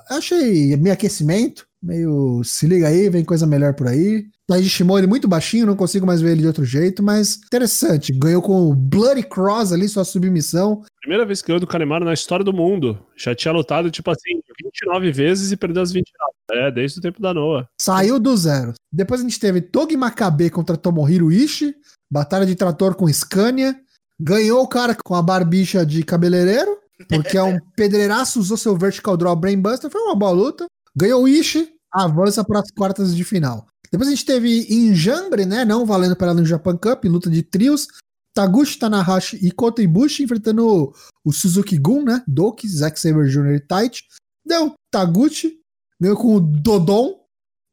achei meio aquecimento, meio se liga aí, vem coisa melhor por aí. Taiji Shimori muito baixinho, não consigo mais ver ele de outro jeito, mas interessante. Ganhou com o Bloody Cross ali, sua submissão. Primeira vez que ganhou do Kanemaru na história do mundo. Já tinha lutado, tipo assim, 29 vezes e perdeu as 29. É, desde o tempo da Noah. Saiu do zero. Depois a gente teve Togi Makabe contra Tomohiro Ishii, batalha de trator com Scania. Ganhou o cara com a barbicha de cabeleireiro, porque é um pedreiraço, usou seu vertical draw brainbuster, foi uma boa luta. Ganhou o Ishii, avança para as quartas de final. Depois a gente teve Enjambre, né? Não valendo pela no Japan Cup, luta de trios. Taguchi Tanahashi e Kota Ibushi enfrentando o, Suzuki Gun, né? Doki, Zack Saber Jr. e. Deu Taguchi, ganhou com o Dodon,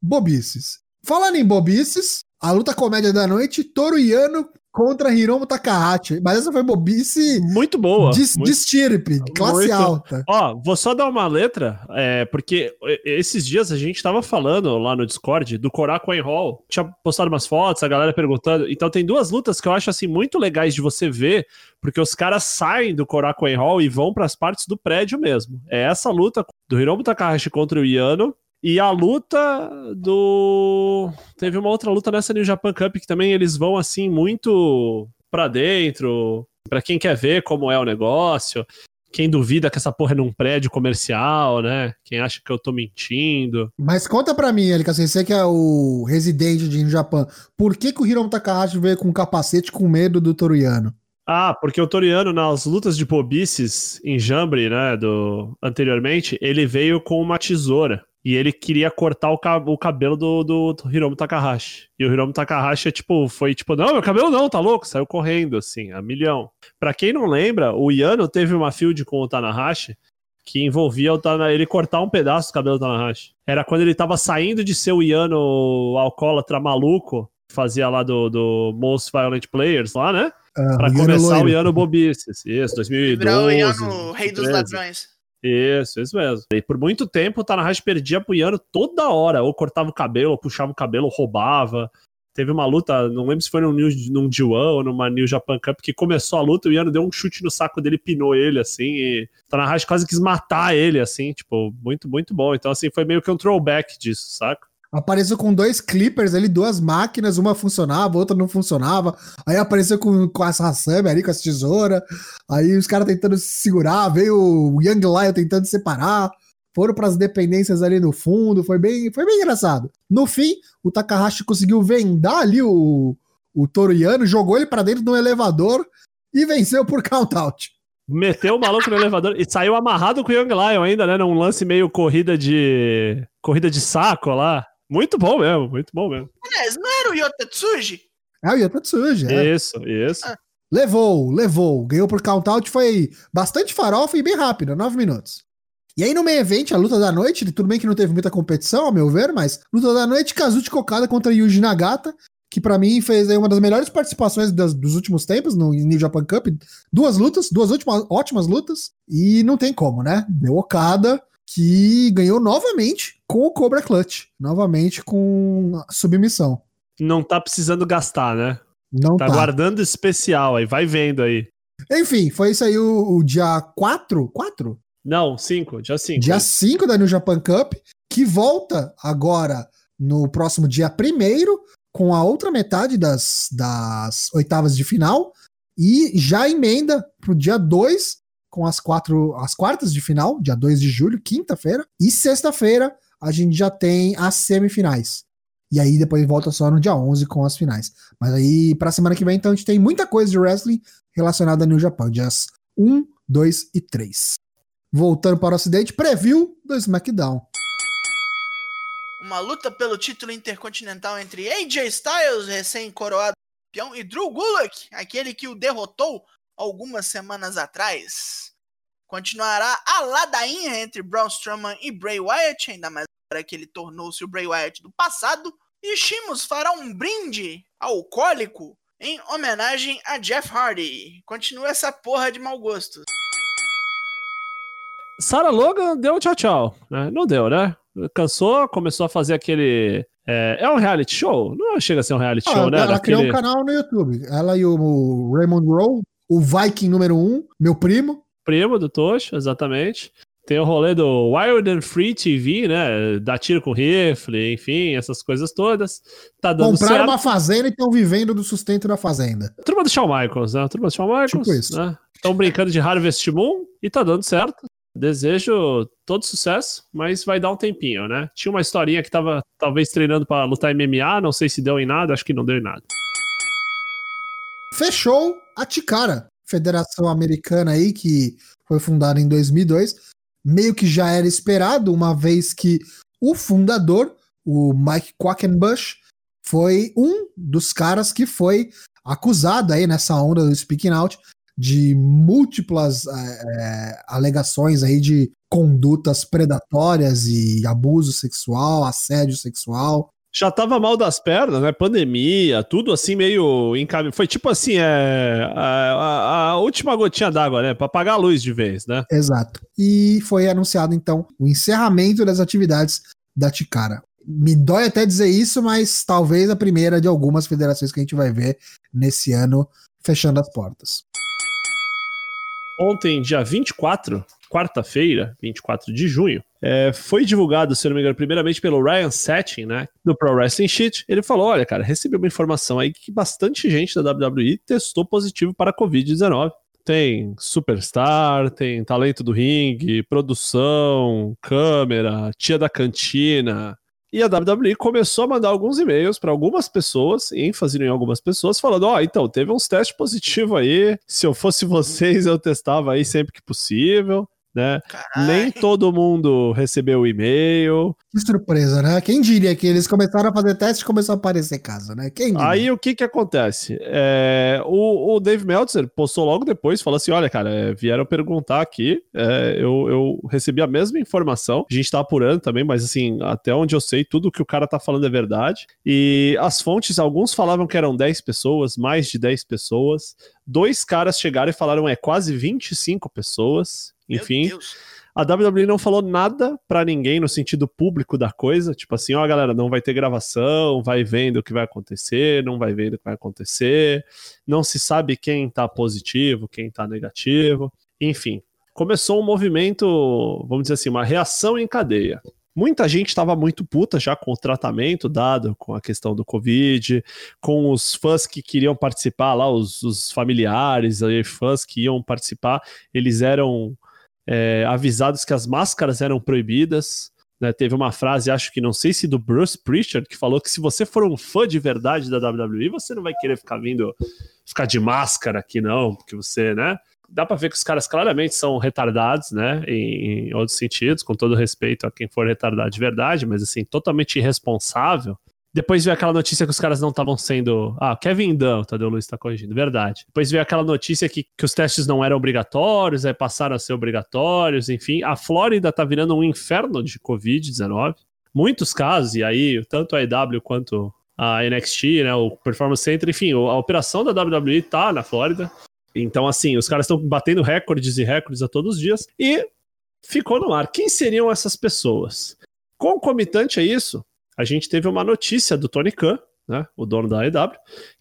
bobices. Falando em bobices, a luta comédia da noite, Toru Yano contra Hiromu Takahashi. Mas essa foi bobice. Muito boa. De, muito, de estirpe, classe muito. alta. Ó, vou só dar uma letra, é, porque esses dias a gente tava falando lá no Discord do Koraku Hall. Tinha postado umas fotos, a galera perguntando. Então tem duas lutas que eu acho assim muito legais de você ver, porque os caras saem do Koraku Hall e vão para as partes do prédio mesmo. É essa luta do Hiromu Takahashi contra o Yano e a luta do. Teve uma outra luta nessa New Japan Cup que também eles vão assim muito pra dentro, pra quem quer ver como é o negócio. Quem duvida que essa porra é num prédio comercial, né? Quem acha que eu tô mentindo. Mas conta pra mim, Elika, você que é o residente de New Japan, por que, que o Hiromu Takahashi veio com um capacete com medo do Toriano? Ah, porque o Toriano, nas lutas de bobices em Jambre, né, do, anteriormente, ele veio com uma tesoura. E ele queria cortar o, o cabelo do, do, do, Hiromu Takahashi. E o Hiromu Takahashi, tipo, foi tipo, não, meu cabelo não, tá louco? Saiu correndo, assim, a milhão. Pra quem não lembra, o Yano teve uma field com o Tanahashi que envolvia o Tana, ele cortar um pedaço do cabelo do Tanahashi. Era quando ele tava saindo de ser o Yano alcoólatra maluco, fazia lá do, do Most Violent Players lá, né? Uh, pra começar o Yano Bobices. Isso, 2012. Virou o Yano, rei dos ladrões. Isso, isso mesmo. E por muito tempo o Tanahashi perdia Yano toda hora. Ou cortava o cabelo, ou puxava o cabelo, ou roubava. Teve uma luta, não lembro se foi num, num D1 ou numa New Japan Cup, que começou a luta, o Yano deu um chute no saco dele, pinou ele, assim, e o Tanahashi quase quis matar ele, assim, tipo, muito, muito bom. Então, assim, foi meio que um throwback disso, saca? Apareceu com dois clippers ali, duas máquinas, uma funcionava, outra não funcionava. Aí apareceu com, com essa Hassami ali, com essa tesoura. Aí os caras tentando se segurar, veio o Young Lion tentando separar. Foram para as dependências ali no fundo, foi bem, foi bem engraçado. No fim, o Takahashi conseguiu vendar ali o, o Toruyano, jogou ele para dentro de um elevador e venceu por count out. Meteu o maluco no elevador e saiu amarrado com o Young Lion ainda, né? Num lance meio corrida de. corrida de saco lá. Muito bom mesmo, muito bom mesmo. Aliás, não era o Yotatsuji? É o Yotatsuji, é. Isso, isso. Ah. Levou, levou. Ganhou por count-out, foi bastante farofa e bem rápido, nove minutos. E aí no meio evento, a luta da noite, tudo bem que não teve muita competição, ao meu ver, mas luta da noite, Kazuchi Kokada contra Yuji Nagata, que para mim fez uma das melhores participações das, dos últimos tempos no New Japan Cup. Duas lutas, duas últimas, ótimas lutas, e não tem como, né? Deu Okada, que ganhou novamente com o Cobra Clutch, novamente com submissão. Não tá precisando gastar, né? Não tá. Tá guardando especial aí, vai vendo aí. Enfim, foi isso aí o, o dia 4? 4? Não, 5, dia 5. Dia 5 da New Japan Cup, que volta agora no próximo dia 1 com a outra metade das, das oitavas de final e já emenda pro dia 2 com as quatro as quartas de final, dia 2 de julho, quinta-feira, e sexta-feira a gente já tem as semifinais. E aí depois volta só no dia 11 com as finais. Mas aí pra semana que vem então a gente tem muita coisa de wrestling relacionada no Japão, dias 1, 2 e 3. Voltando para o ocidente, preview do SmackDown. Uma luta pelo título intercontinental entre AJ Styles, recém-coroado campeão, e Drew Gulak, aquele que o derrotou algumas semanas atrás. Continuará a ladainha entre Braun Strowman e Bray Wyatt, ainda mais para que ele tornou-se o Bray Wyatt do passado. E Shimos fará um brinde alcoólico em homenagem a Jeff Hardy. Continua essa porra de mau gosto. Sarah Logan deu tchau tchau, né? Não deu, né? Cansou, começou a fazer aquele. É, é um reality show? Não chega a ser um reality ah, show, né? Ela criou um canal no YouTube. Ela e o Raymond Rowe o Viking número um, meu primo. Primo do Tocho, exatamente. Tem o rolê do Wild and Free TV, né? Dá tiro com rifle, enfim, essas coisas todas. Tá dando Compraram certo. uma fazenda e estão vivendo do sustento da fazenda. Turma do Shawn Michaels, né? Turma do Shawn Michaels. Tipo isso. Né? Estão brincando de Harvest Moon e tá dando certo. Desejo todo sucesso, mas vai dar um tempinho, né? Tinha uma historinha que tava talvez treinando para lutar MMA, não sei se deu em nada, acho que não deu em nada fechou a Ticara, Federação Americana aí que foi fundada em 2002. Meio que já era esperado, uma vez que o fundador, o Mike Quackenbush, foi um dos caras que foi acusado aí nessa onda do Speaking Out de múltiplas é, alegações aí de condutas predatórias e abuso sexual, assédio sexual. Já tava mal das pernas, né? Pandemia, tudo assim meio encaminhado. Foi tipo assim, é, a, a, a última gotinha d'água, né? Pra apagar a luz de vez, né? Exato. E foi anunciado então o encerramento das atividades da Ticara. Me dói até dizer isso, mas talvez a primeira de algumas federações que a gente vai ver nesse ano fechando as portas. Ontem, dia 24, quarta-feira, 24 de junho, é, foi divulgado, se não me engano, primeiramente pelo Ryan Setting, né, do Pro Wrestling Sheet. Ele falou: olha, cara, recebi uma informação aí que bastante gente da WWE testou positivo para a Covid-19. Tem superstar, tem talento do ringue, produção, câmera, tia da cantina, e a WWE começou a mandar alguns e-mails para algumas pessoas, ênfase em algumas pessoas, falando: Ó, oh, então, teve uns testes positivos aí. Se eu fosse vocês, eu testava aí sempre que possível né? Nem todo mundo recebeu o e-mail. Que surpresa, né? Quem diria que eles começaram a fazer teste e começou a aparecer casa, né? Quem diria? Aí o que que acontece? É, o, o Dave Meltzer postou logo depois, falou assim, olha, cara, é, vieram perguntar aqui, é, eu, eu recebi a mesma informação, a gente tá apurando também, mas assim, até onde eu sei, tudo que o cara tá falando é verdade. E as fontes, alguns falavam que eram 10 pessoas, mais de 10 pessoas. Dois caras chegaram e falaram, é quase 25 pessoas. Enfim, a WWE não falou nada para ninguém no sentido público da coisa, tipo assim, ó, galera, não vai ter gravação, vai vendo o que vai acontecer, não vai vendo o que vai acontecer, não se sabe quem tá positivo, quem tá negativo, enfim. Começou um movimento, vamos dizer assim, uma reação em cadeia. Muita gente estava muito puta já com o tratamento dado com a questão do Covid, com os fãs que queriam participar lá, os, os familiares, aí, fãs que iam participar, eles eram é, avisados que as máscaras eram proibidas. Né? Teve uma frase, acho que não sei se do Bruce Prichard, que falou que se você for um fã de verdade da WWE, você não vai querer ficar vindo, ficar de máscara aqui, não, porque você, né? Dá pra ver que os caras claramente são retardados, né? Em, em outros sentidos, com todo respeito a quem for retardado de verdade, mas assim, totalmente irresponsável depois veio aquela notícia que os caras não estavam sendo. Ah, Kevin Dunn, o Tadeu Luiz está corrigindo, verdade. Depois veio aquela notícia que, que os testes não eram obrigatórios, aí passaram a ser obrigatórios, enfim. A Flórida tá virando um inferno de Covid-19. Muitos casos, e aí, tanto a EW quanto a NXT, né, o Performance Center, enfim, a operação da WWE tá na Flórida. Então, assim, os caras estão batendo recordes e recordes a todos os dias. E ficou no ar. Quem seriam essas pessoas? Concomitante a isso, a gente teve uma notícia do Tony Khan, né, o dono da EW,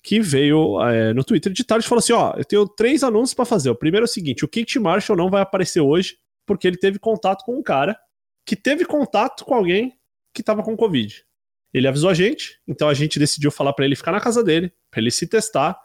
que veio é, no Twitter de tarde e falou assim: ó, eu tenho três anúncios para fazer. O primeiro é o seguinte: o Kate Marshall não vai aparecer hoje porque ele teve contato com um cara que teve contato com alguém que estava com Covid. Ele avisou a gente, então a gente decidiu falar para ele ficar na casa dele, para ele se testar.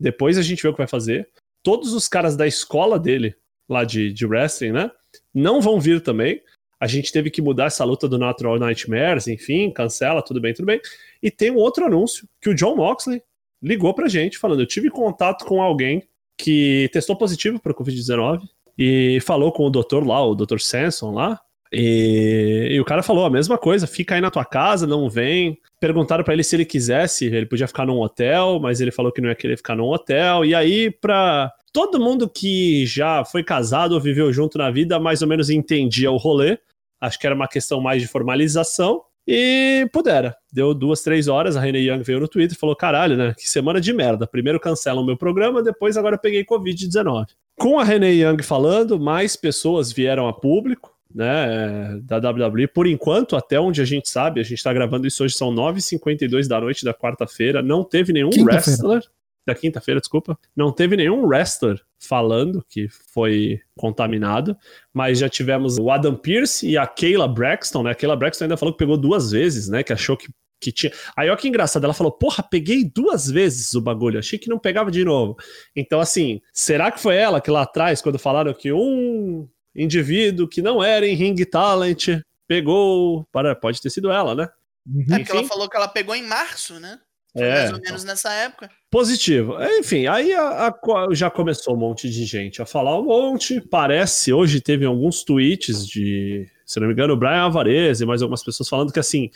Depois a gente vê o que vai fazer. Todos os caras da escola dele, lá de, de wrestling, né, não vão vir também a gente teve que mudar essa luta do Natural Nightmares, enfim, cancela, tudo bem, tudo bem. E tem um outro anúncio que o John Moxley ligou pra gente falando: eu tive contato com alguém que testou positivo para Covid-19 e falou com o doutor lá, o Dr. Sanson lá. E, e, o cara falou a mesma coisa: fica aí na tua casa, não vem. Perguntaram para ele se ele quisesse, ele podia ficar num hotel, mas ele falou que não ia querer ficar num hotel. E aí, pra todo mundo que já foi casado ou viveu junto na vida, mais ou menos entendia o rolê. Acho que era uma questão mais de formalização. E pudera. Deu duas, três horas, a Renee Young veio no Twitter e falou: caralho, né? Que semana de merda. Primeiro cancelam o meu programa, depois agora peguei Covid-19. Com a Renee Young falando, mais pessoas vieram a público, né? Da WWE. Por enquanto, até onde a gente sabe, a gente tá gravando isso hoje, são 9h52 da noite da quarta-feira. Não teve nenhum wrestler da quinta-feira, desculpa, não teve nenhum wrestler falando que foi contaminado, mas já tivemos o Adam Pearce e a Kayla Braxton, né? A Kayla Braxton ainda falou que pegou duas vezes, né? Que achou que que tinha. Aí olha que engraçado, ela falou: Porra, peguei duas vezes o bagulho, achei que não pegava de novo. Então, assim, será que foi ela que lá atrás, quando falaram que um indivíduo que não era em Ring Talent pegou. Para, pode ter sido ela, né? Uhum. É porque ela falou que ela pegou em março, né? É, mais ou menos nessa época. Positivo. Enfim, aí a, a, já começou um monte de gente a falar um monte. Parece, hoje teve alguns tweets de, se não me engano, o Brian Alvarez e mais algumas pessoas falando que assim.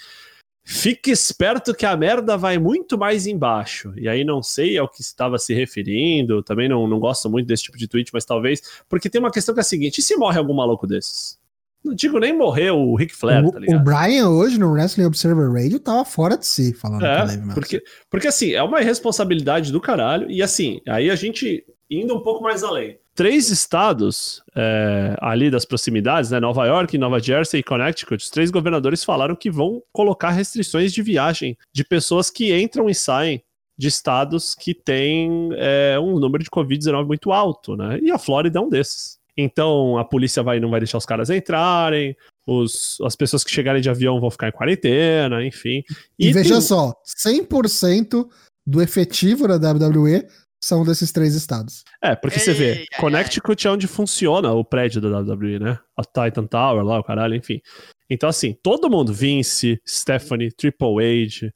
Fique esperto que a merda vai muito mais embaixo. E aí não sei ao que estava se referindo, também não, não gosto muito desse tipo de tweet, mas talvez. Porque tem uma questão que é a seguinte: e se morre algum maluco desses? Não digo nem morrer o Ric Flair, o, tá ligado? o Brian hoje no Wrestling Observer Radio tava fora de si falando É, com Meltzer. porque, porque assim, é uma irresponsabilidade do caralho. E assim, aí a gente indo um pouco mais além. Três estados é, ali das proximidades, né? Nova York, Nova Jersey e Connecticut, os três governadores falaram que vão colocar restrições de viagem de pessoas que entram e saem de estados que têm é, um número de Covid-19 muito alto, né? E a Flórida é um desses. Então a polícia vai, não vai deixar os caras entrarem, os, as pessoas que chegarem de avião vão ficar em quarentena, enfim. E, veja tem- só, 100% do efetivo da WWE são desses três estados. É, porque você Ei, vê, ai, Connecticut é onde funciona o prédio da WWE, né? A Titan Tower lá, o caralho, enfim. Então, assim, todo mundo, Vince, Stephanie, Triple H,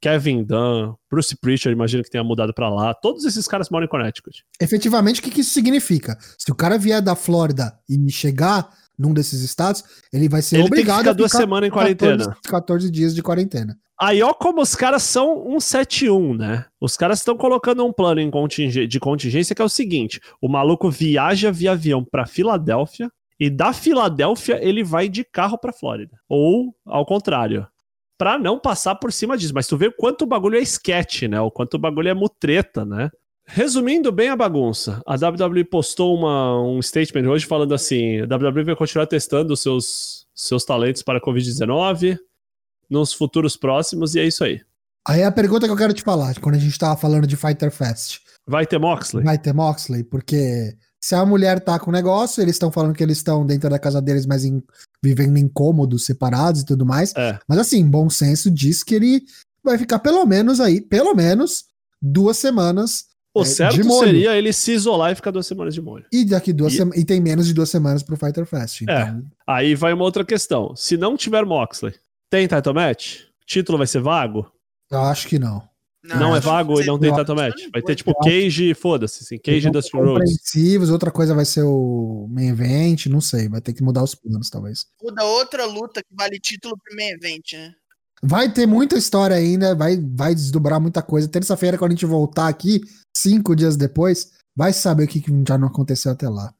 Kevin Dunn, Bruce Prichard, imagino que tenha mudado pra lá. Todos esses caras moram em Connecticut. Efetivamente, o que, que isso significa? Se o cara vier da Flórida e chegar num desses estados, ele vai ser Ele tem que obrigado ficar a duas semanas em quarentena. 14, 14 dias de quarentena. Aí, ó, como os caras são 171, né? Os caras estão colocando um plano de contingência que é o seguinte: o maluco viaja via avião pra Filadélfia e da Filadélfia ele vai de carro pra Flórida. Ou ao contrário. Pra não passar por cima disso. Mas tu vê o quanto o bagulho é sketch, né? O quanto o bagulho é mutreta, né? Resumindo bem a bagunça, a WWE postou uma, um statement hoje falando assim: a WWE vai continuar testando os seus, seus talentos para a Covid-19 nos futuros próximos, e é isso aí. Aí a pergunta que eu quero te falar, quando a gente tava falando de Fighter Fest, Vai ter Moxley? vai ter Moxley? Porque se a mulher tá com negócio, eles estão falando que eles estão dentro da casa deles, mas em- vivendo em cômodos, separados e tudo mais. É. Mas assim, bom senso diz que ele vai ficar pelo menos aí, pelo menos duas semanas. O É, certo de molho. seria ele se isolar e ficar duas semanas de molho. E daqui duas E- sema- e tem menos de duas semanas pro Fighter Fest. É. Então, Aí vai uma outra questão. Se não tiver Moxley, tem title match? Título vai ser vago? eu acho que não. Não, é acho vago e não tem match? que Vai não ter tipo Cage e foda-se, assim. Cage e Dustin Rhodes. outra coisa vai ser o main event, não sei, vai ter que mudar os planos, talvez. Muda outra luta que vale título pro main event, né? Vai ter muita história ainda, vai, vai desdobrar muita coisa. Terça-feira, quando a gente voltar aqui, cinco dias depois, vai saber o que, que já não aconteceu até lá.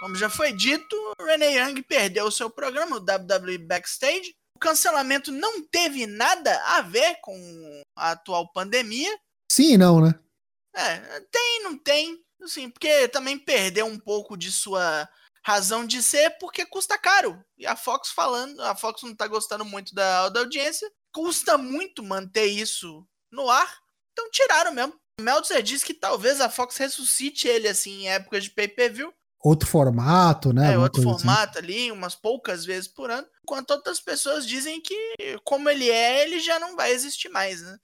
Como já foi dito, o Renee Young perdeu o seu programa, o WWE Backstage. O cancelamento não teve nada a ver com a atual pandemia. Sim e não, né? É, tem, não tem. Assim, porque também perdeu um pouco de sua razão de ser, porque custa caro. E a Fox falando, a Fox não tá gostando muito da, da audiência. Custa muito manter isso no ar. Então tiraram mesmo. Meltzer disse que talvez a Fox ressuscite ele assim em épocas de pay-per-view. Outro formato, né? É, outro assim. formato ali, umas poucas vezes por ano. Enquanto outras pessoas dizem que, como ele é, ele já não vai existir mais, né?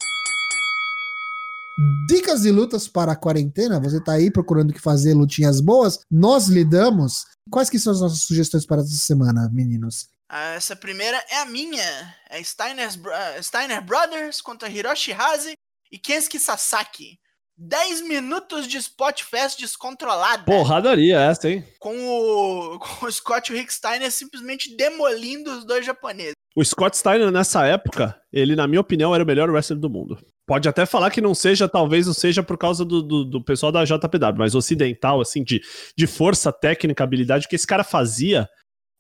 Dicas de lutas para a quarentena. Você tá aí procurando que fazer, lutinhas boas. Nós lhe damos. Quais que são as nossas sugestões para essa semana, meninos? Ah, Essa primeira é a minha. É Steiner's Bro- ah, Steiner Brothers contra Hiroshi Hase e Kensuke Sasaki. 10 minutos de Spot Fest descontrolada. Porradaria essa, hein? Com o, com o Scott e o Rick Steiner simplesmente demolindo os dois japoneses. O Scott Steiner, nessa época, ele, na minha opinião, era o melhor wrestler do mundo. Pode até falar que não seja, talvez não seja por causa do, do, do pessoal da JPW, mas ocidental, assim, de, de força técnica, habilidade, o que esse cara fazia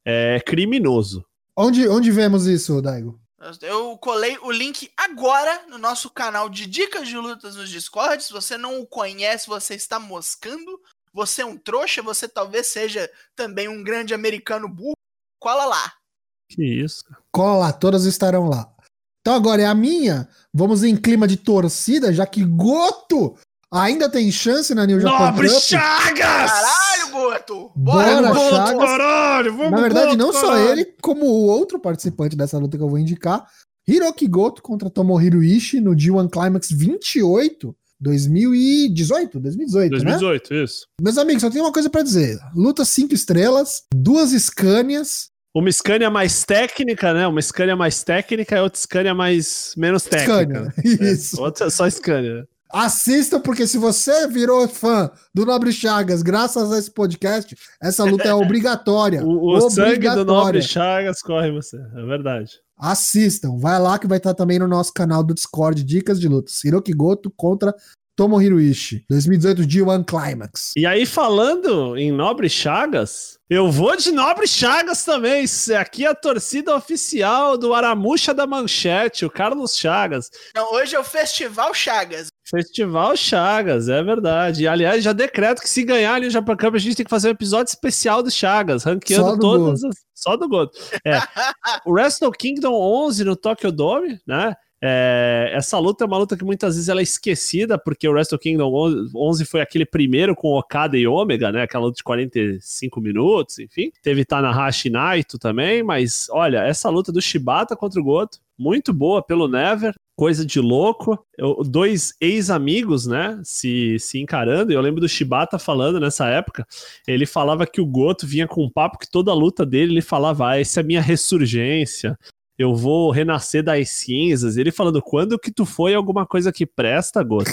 é criminoso. Onde, onde vemos isso, Daigo? Eu colei o link agora no nosso canal de dicas de lutas nos Discord. Se você não o conhece, você está moscando. Você é um trouxa, você talvez seja também um grande americano burro. Cola lá. Que isso, cara. Cola lá, todas estarão lá. Então agora é a minha. Vamos em clima de torcida, já que Goto ainda tem chance na New Japan Nobre Cup. Chagas! Caralho, Goto! Bora, Bora, Goto! Chagas. caralho! Vamos, Na verdade, Goto, não só caralho. ele, como o outro participante dessa luta que eu vou indicar, Hiroki Goto contra Tomohiro Ishii no G1 Climax 28, 2018, 2018, né? 2018, isso. Meus amigos, só tenho uma coisa pra dizer. Luta cinco estrelas, duas Scanias, Uma Scania mais técnica, né? Uma Scania mais técnica e outra Scania mais menos técnica. Scania. Isso. Outra é só Scania. Assista, porque se você virou fã do Nobre Chagas graças a esse podcast, essa luta é obrigatória. O, o sangue do Nobre Chagas corre você, é verdade. Assistam, vai lá que vai estar também no nosso canal do Discord Dicas de Lutas. Hiroki Goto contra Tomohiro Ishii, 2018 G1 Climax. E aí, falando em Nobre Chagas, eu vou de Nobre Chagas também. Aqui é a torcida oficial do Aramuxa da Manchete, o Carlos Chagas. Não, hoje é o Festival Chagas. Festival Chagas, é verdade. E, aliás, já decreto que se ganhar ali o Japan Cup, a gente tem que fazer um episódio especial do Chagas, ranqueando todas as... Só do Goto. É. o Wrestle Kingdom 11 no Tokyo Dome, né? É, essa luta é uma luta que muitas vezes ela é esquecida, porque o Wrestle Kingdom 11 foi aquele primeiro com Okada e Omega, né? Aquela luta de 45 minutos, enfim. Teve Tanahashi e Naito também, mas olha, essa luta do Shibata contra o Goto, muito boa pelo Never, coisa de louco. Eu, dois ex-amigos, né, se, se encarando. Eu lembro do Shibata falando nessa época. Ele falava que o Goto vinha com um papo que toda a luta dele ele falava: ah, essa é a minha ressurgência eu vou renascer das cinzas. Ele falando, quando que tu foi alguma coisa que presta, Goto?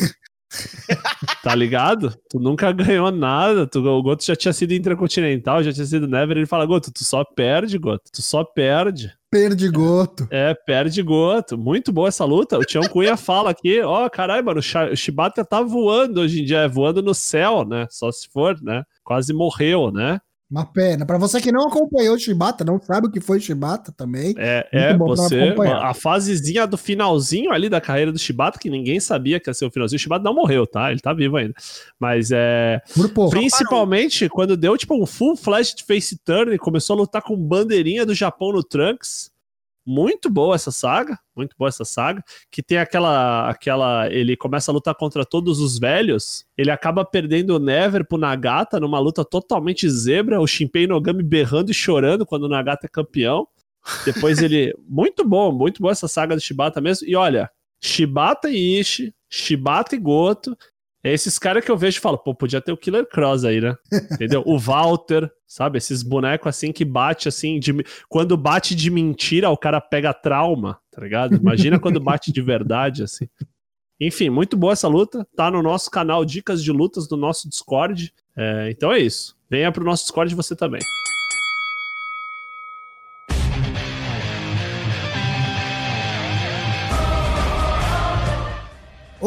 tá ligado? Tu nunca ganhou nada. Tu, o Goto já tinha sido intercontinental, já tinha sido Never. Ele fala, Goto, tu só perde, Goto. Tu só perde. Perde Goto. É, perde Goto. Muito boa essa luta. O Tião Cunha fala aqui, ó, oh, caralho, mano, o Shibata tá voando hoje em dia, é voando no céu, né? Só se for, né? Quase morreu, né? Uma pena. Para você que não acompanhou o Shibata, não sabe o que foi o Shibata também. É, é você. A fasezinha do finalzinho ali da carreira do Shibata, que ninguém sabia que ia ser o finalzinho. O Shibata não morreu, tá? Ele tá vivo ainda. Mas é. Principalmente quando deu tipo um full flash de face turn e começou a lutar com bandeirinha do Japão no Trunks. Muito boa essa saga, muito boa essa saga, que tem aquela aquela ele começa a lutar contra todos os velhos, ele acaba perdendo o Never pro Nagata numa luta totalmente zebra, o Shinpei Nogami berrando e chorando quando o Nagata é campeão. Depois ele muito bom, muito boa essa saga do Shibata mesmo. E olha, Shibata e Ishi, Shibata e Goto, é esses caras que eu vejo e falo, pô, podia ter o Killer Cross aí, né? Entendeu? O Walter, sabe? Esses bonecos assim que bate assim, de... quando bate de mentira, o cara pega trauma, tá ligado? Imagina quando bate de verdade, assim. Enfim, muito boa essa luta. Tá no nosso canal Dicas de Lutas do nosso Discord. É, então é isso. Venha pro nosso Discord você também.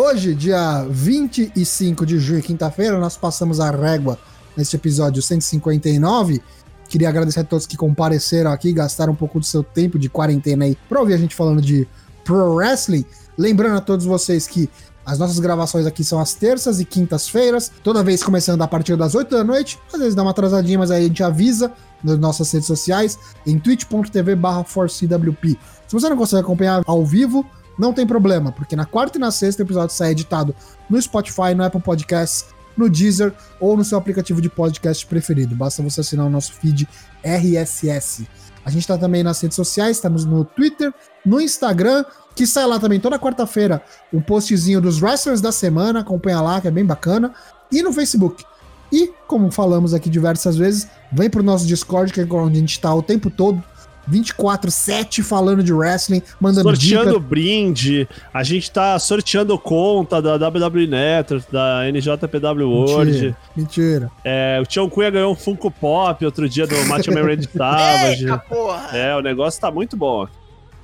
Hoje, dia 25 de junho, quinta-feira, nós passamos a régua neste episódio 159. Queria agradecer a todos que compareceram aqui, gastaram um pouco do seu tempo de quarentena aí para ouvir a gente falando de pro wrestling. Lembrando a todos vocês que as nossas gravações aqui são às terças e quintas-feiras, toda vez começando a partir das 8 da noite. Às vezes dá uma atrasadinha, mas aí a gente avisa nas nossas redes sociais, em twitch.tv barra Se você não consegue acompanhar ao vivo, não tem problema, porque na quarta e na sexta o episódio sai editado no Spotify, no Apple Podcasts, no Deezer ou no seu aplicativo de podcast preferido. Basta você assinar o nosso feed RSS. A gente está também nas redes sociais, estamos no Twitter, no Instagram, que sai lá também toda quarta-feira um postzinho dos wrestlers da semana, acompanha lá, que é bem bacana, e no Facebook. E, como falamos aqui diversas vezes, vem pro nosso Discord, que é onde a gente está o tempo todo 24-7 falando de wrestling, mandando Sorteando dica. brinde, a gente tá sorteando conta da WWE Network, da NJPW World. Mentira. mentira. É, o Tião Cunha ganhou um Funko Pop outro dia do Macho Man Randy Savage. Eita, porra. É, o negócio tá muito bom.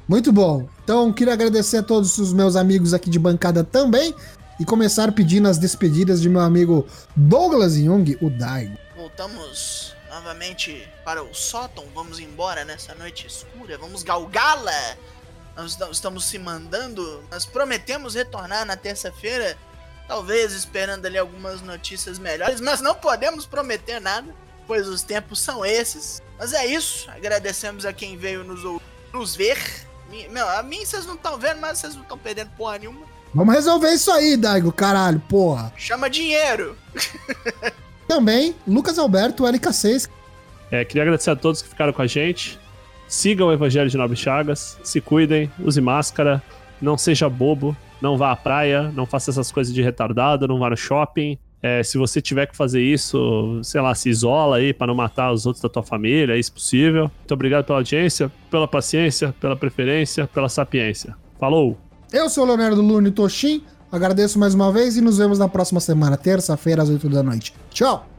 Muito bom. Então, queria agradecer a todos os meus amigos aqui de bancada também e começar pedindo as despedidas de meu amigo Douglas Jung, o Daigo. Voltamos novamente para o sótão, vamos embora nessa noite escura, vamos galgá-la. Nós estamos se mandando, nós prometemos retornar na terça-feira, talvez esperando ali algumas notícias melhores, mas não podemos prometer nada, pois os tempos são esses. Mas é isso, agradecemos a quem veio nos, nos ver. Meu, a mim vocês não estão vendo, mas vocês não estão perdendo porra nenhuma. Vamos resolver isso aí, Daigo, caralho, porra. Chama dinheiro. Também, Lucas Alberto, LK6. É, queria agradecer a todos que ficaram com a gente. Sigam o Evangelho de Nobre Chagas, se cuidem, use máscara, não seja bobo, não vá à praia, não faça essas coisas de retardado, não vá no shopping. É, se você tiver que fazer isso, sei lá, se isola aí para não matar os outros da tua família, é isso possível. Muito obrigado pela audiência, pela paciência, pela preferência, pela sapiência. Falou! Eu sou o Leonardo Lune Toshin, Agradeço mais uma vez e nos vemos na próxima semana, terça-feira, às 8 da noite. Tchau!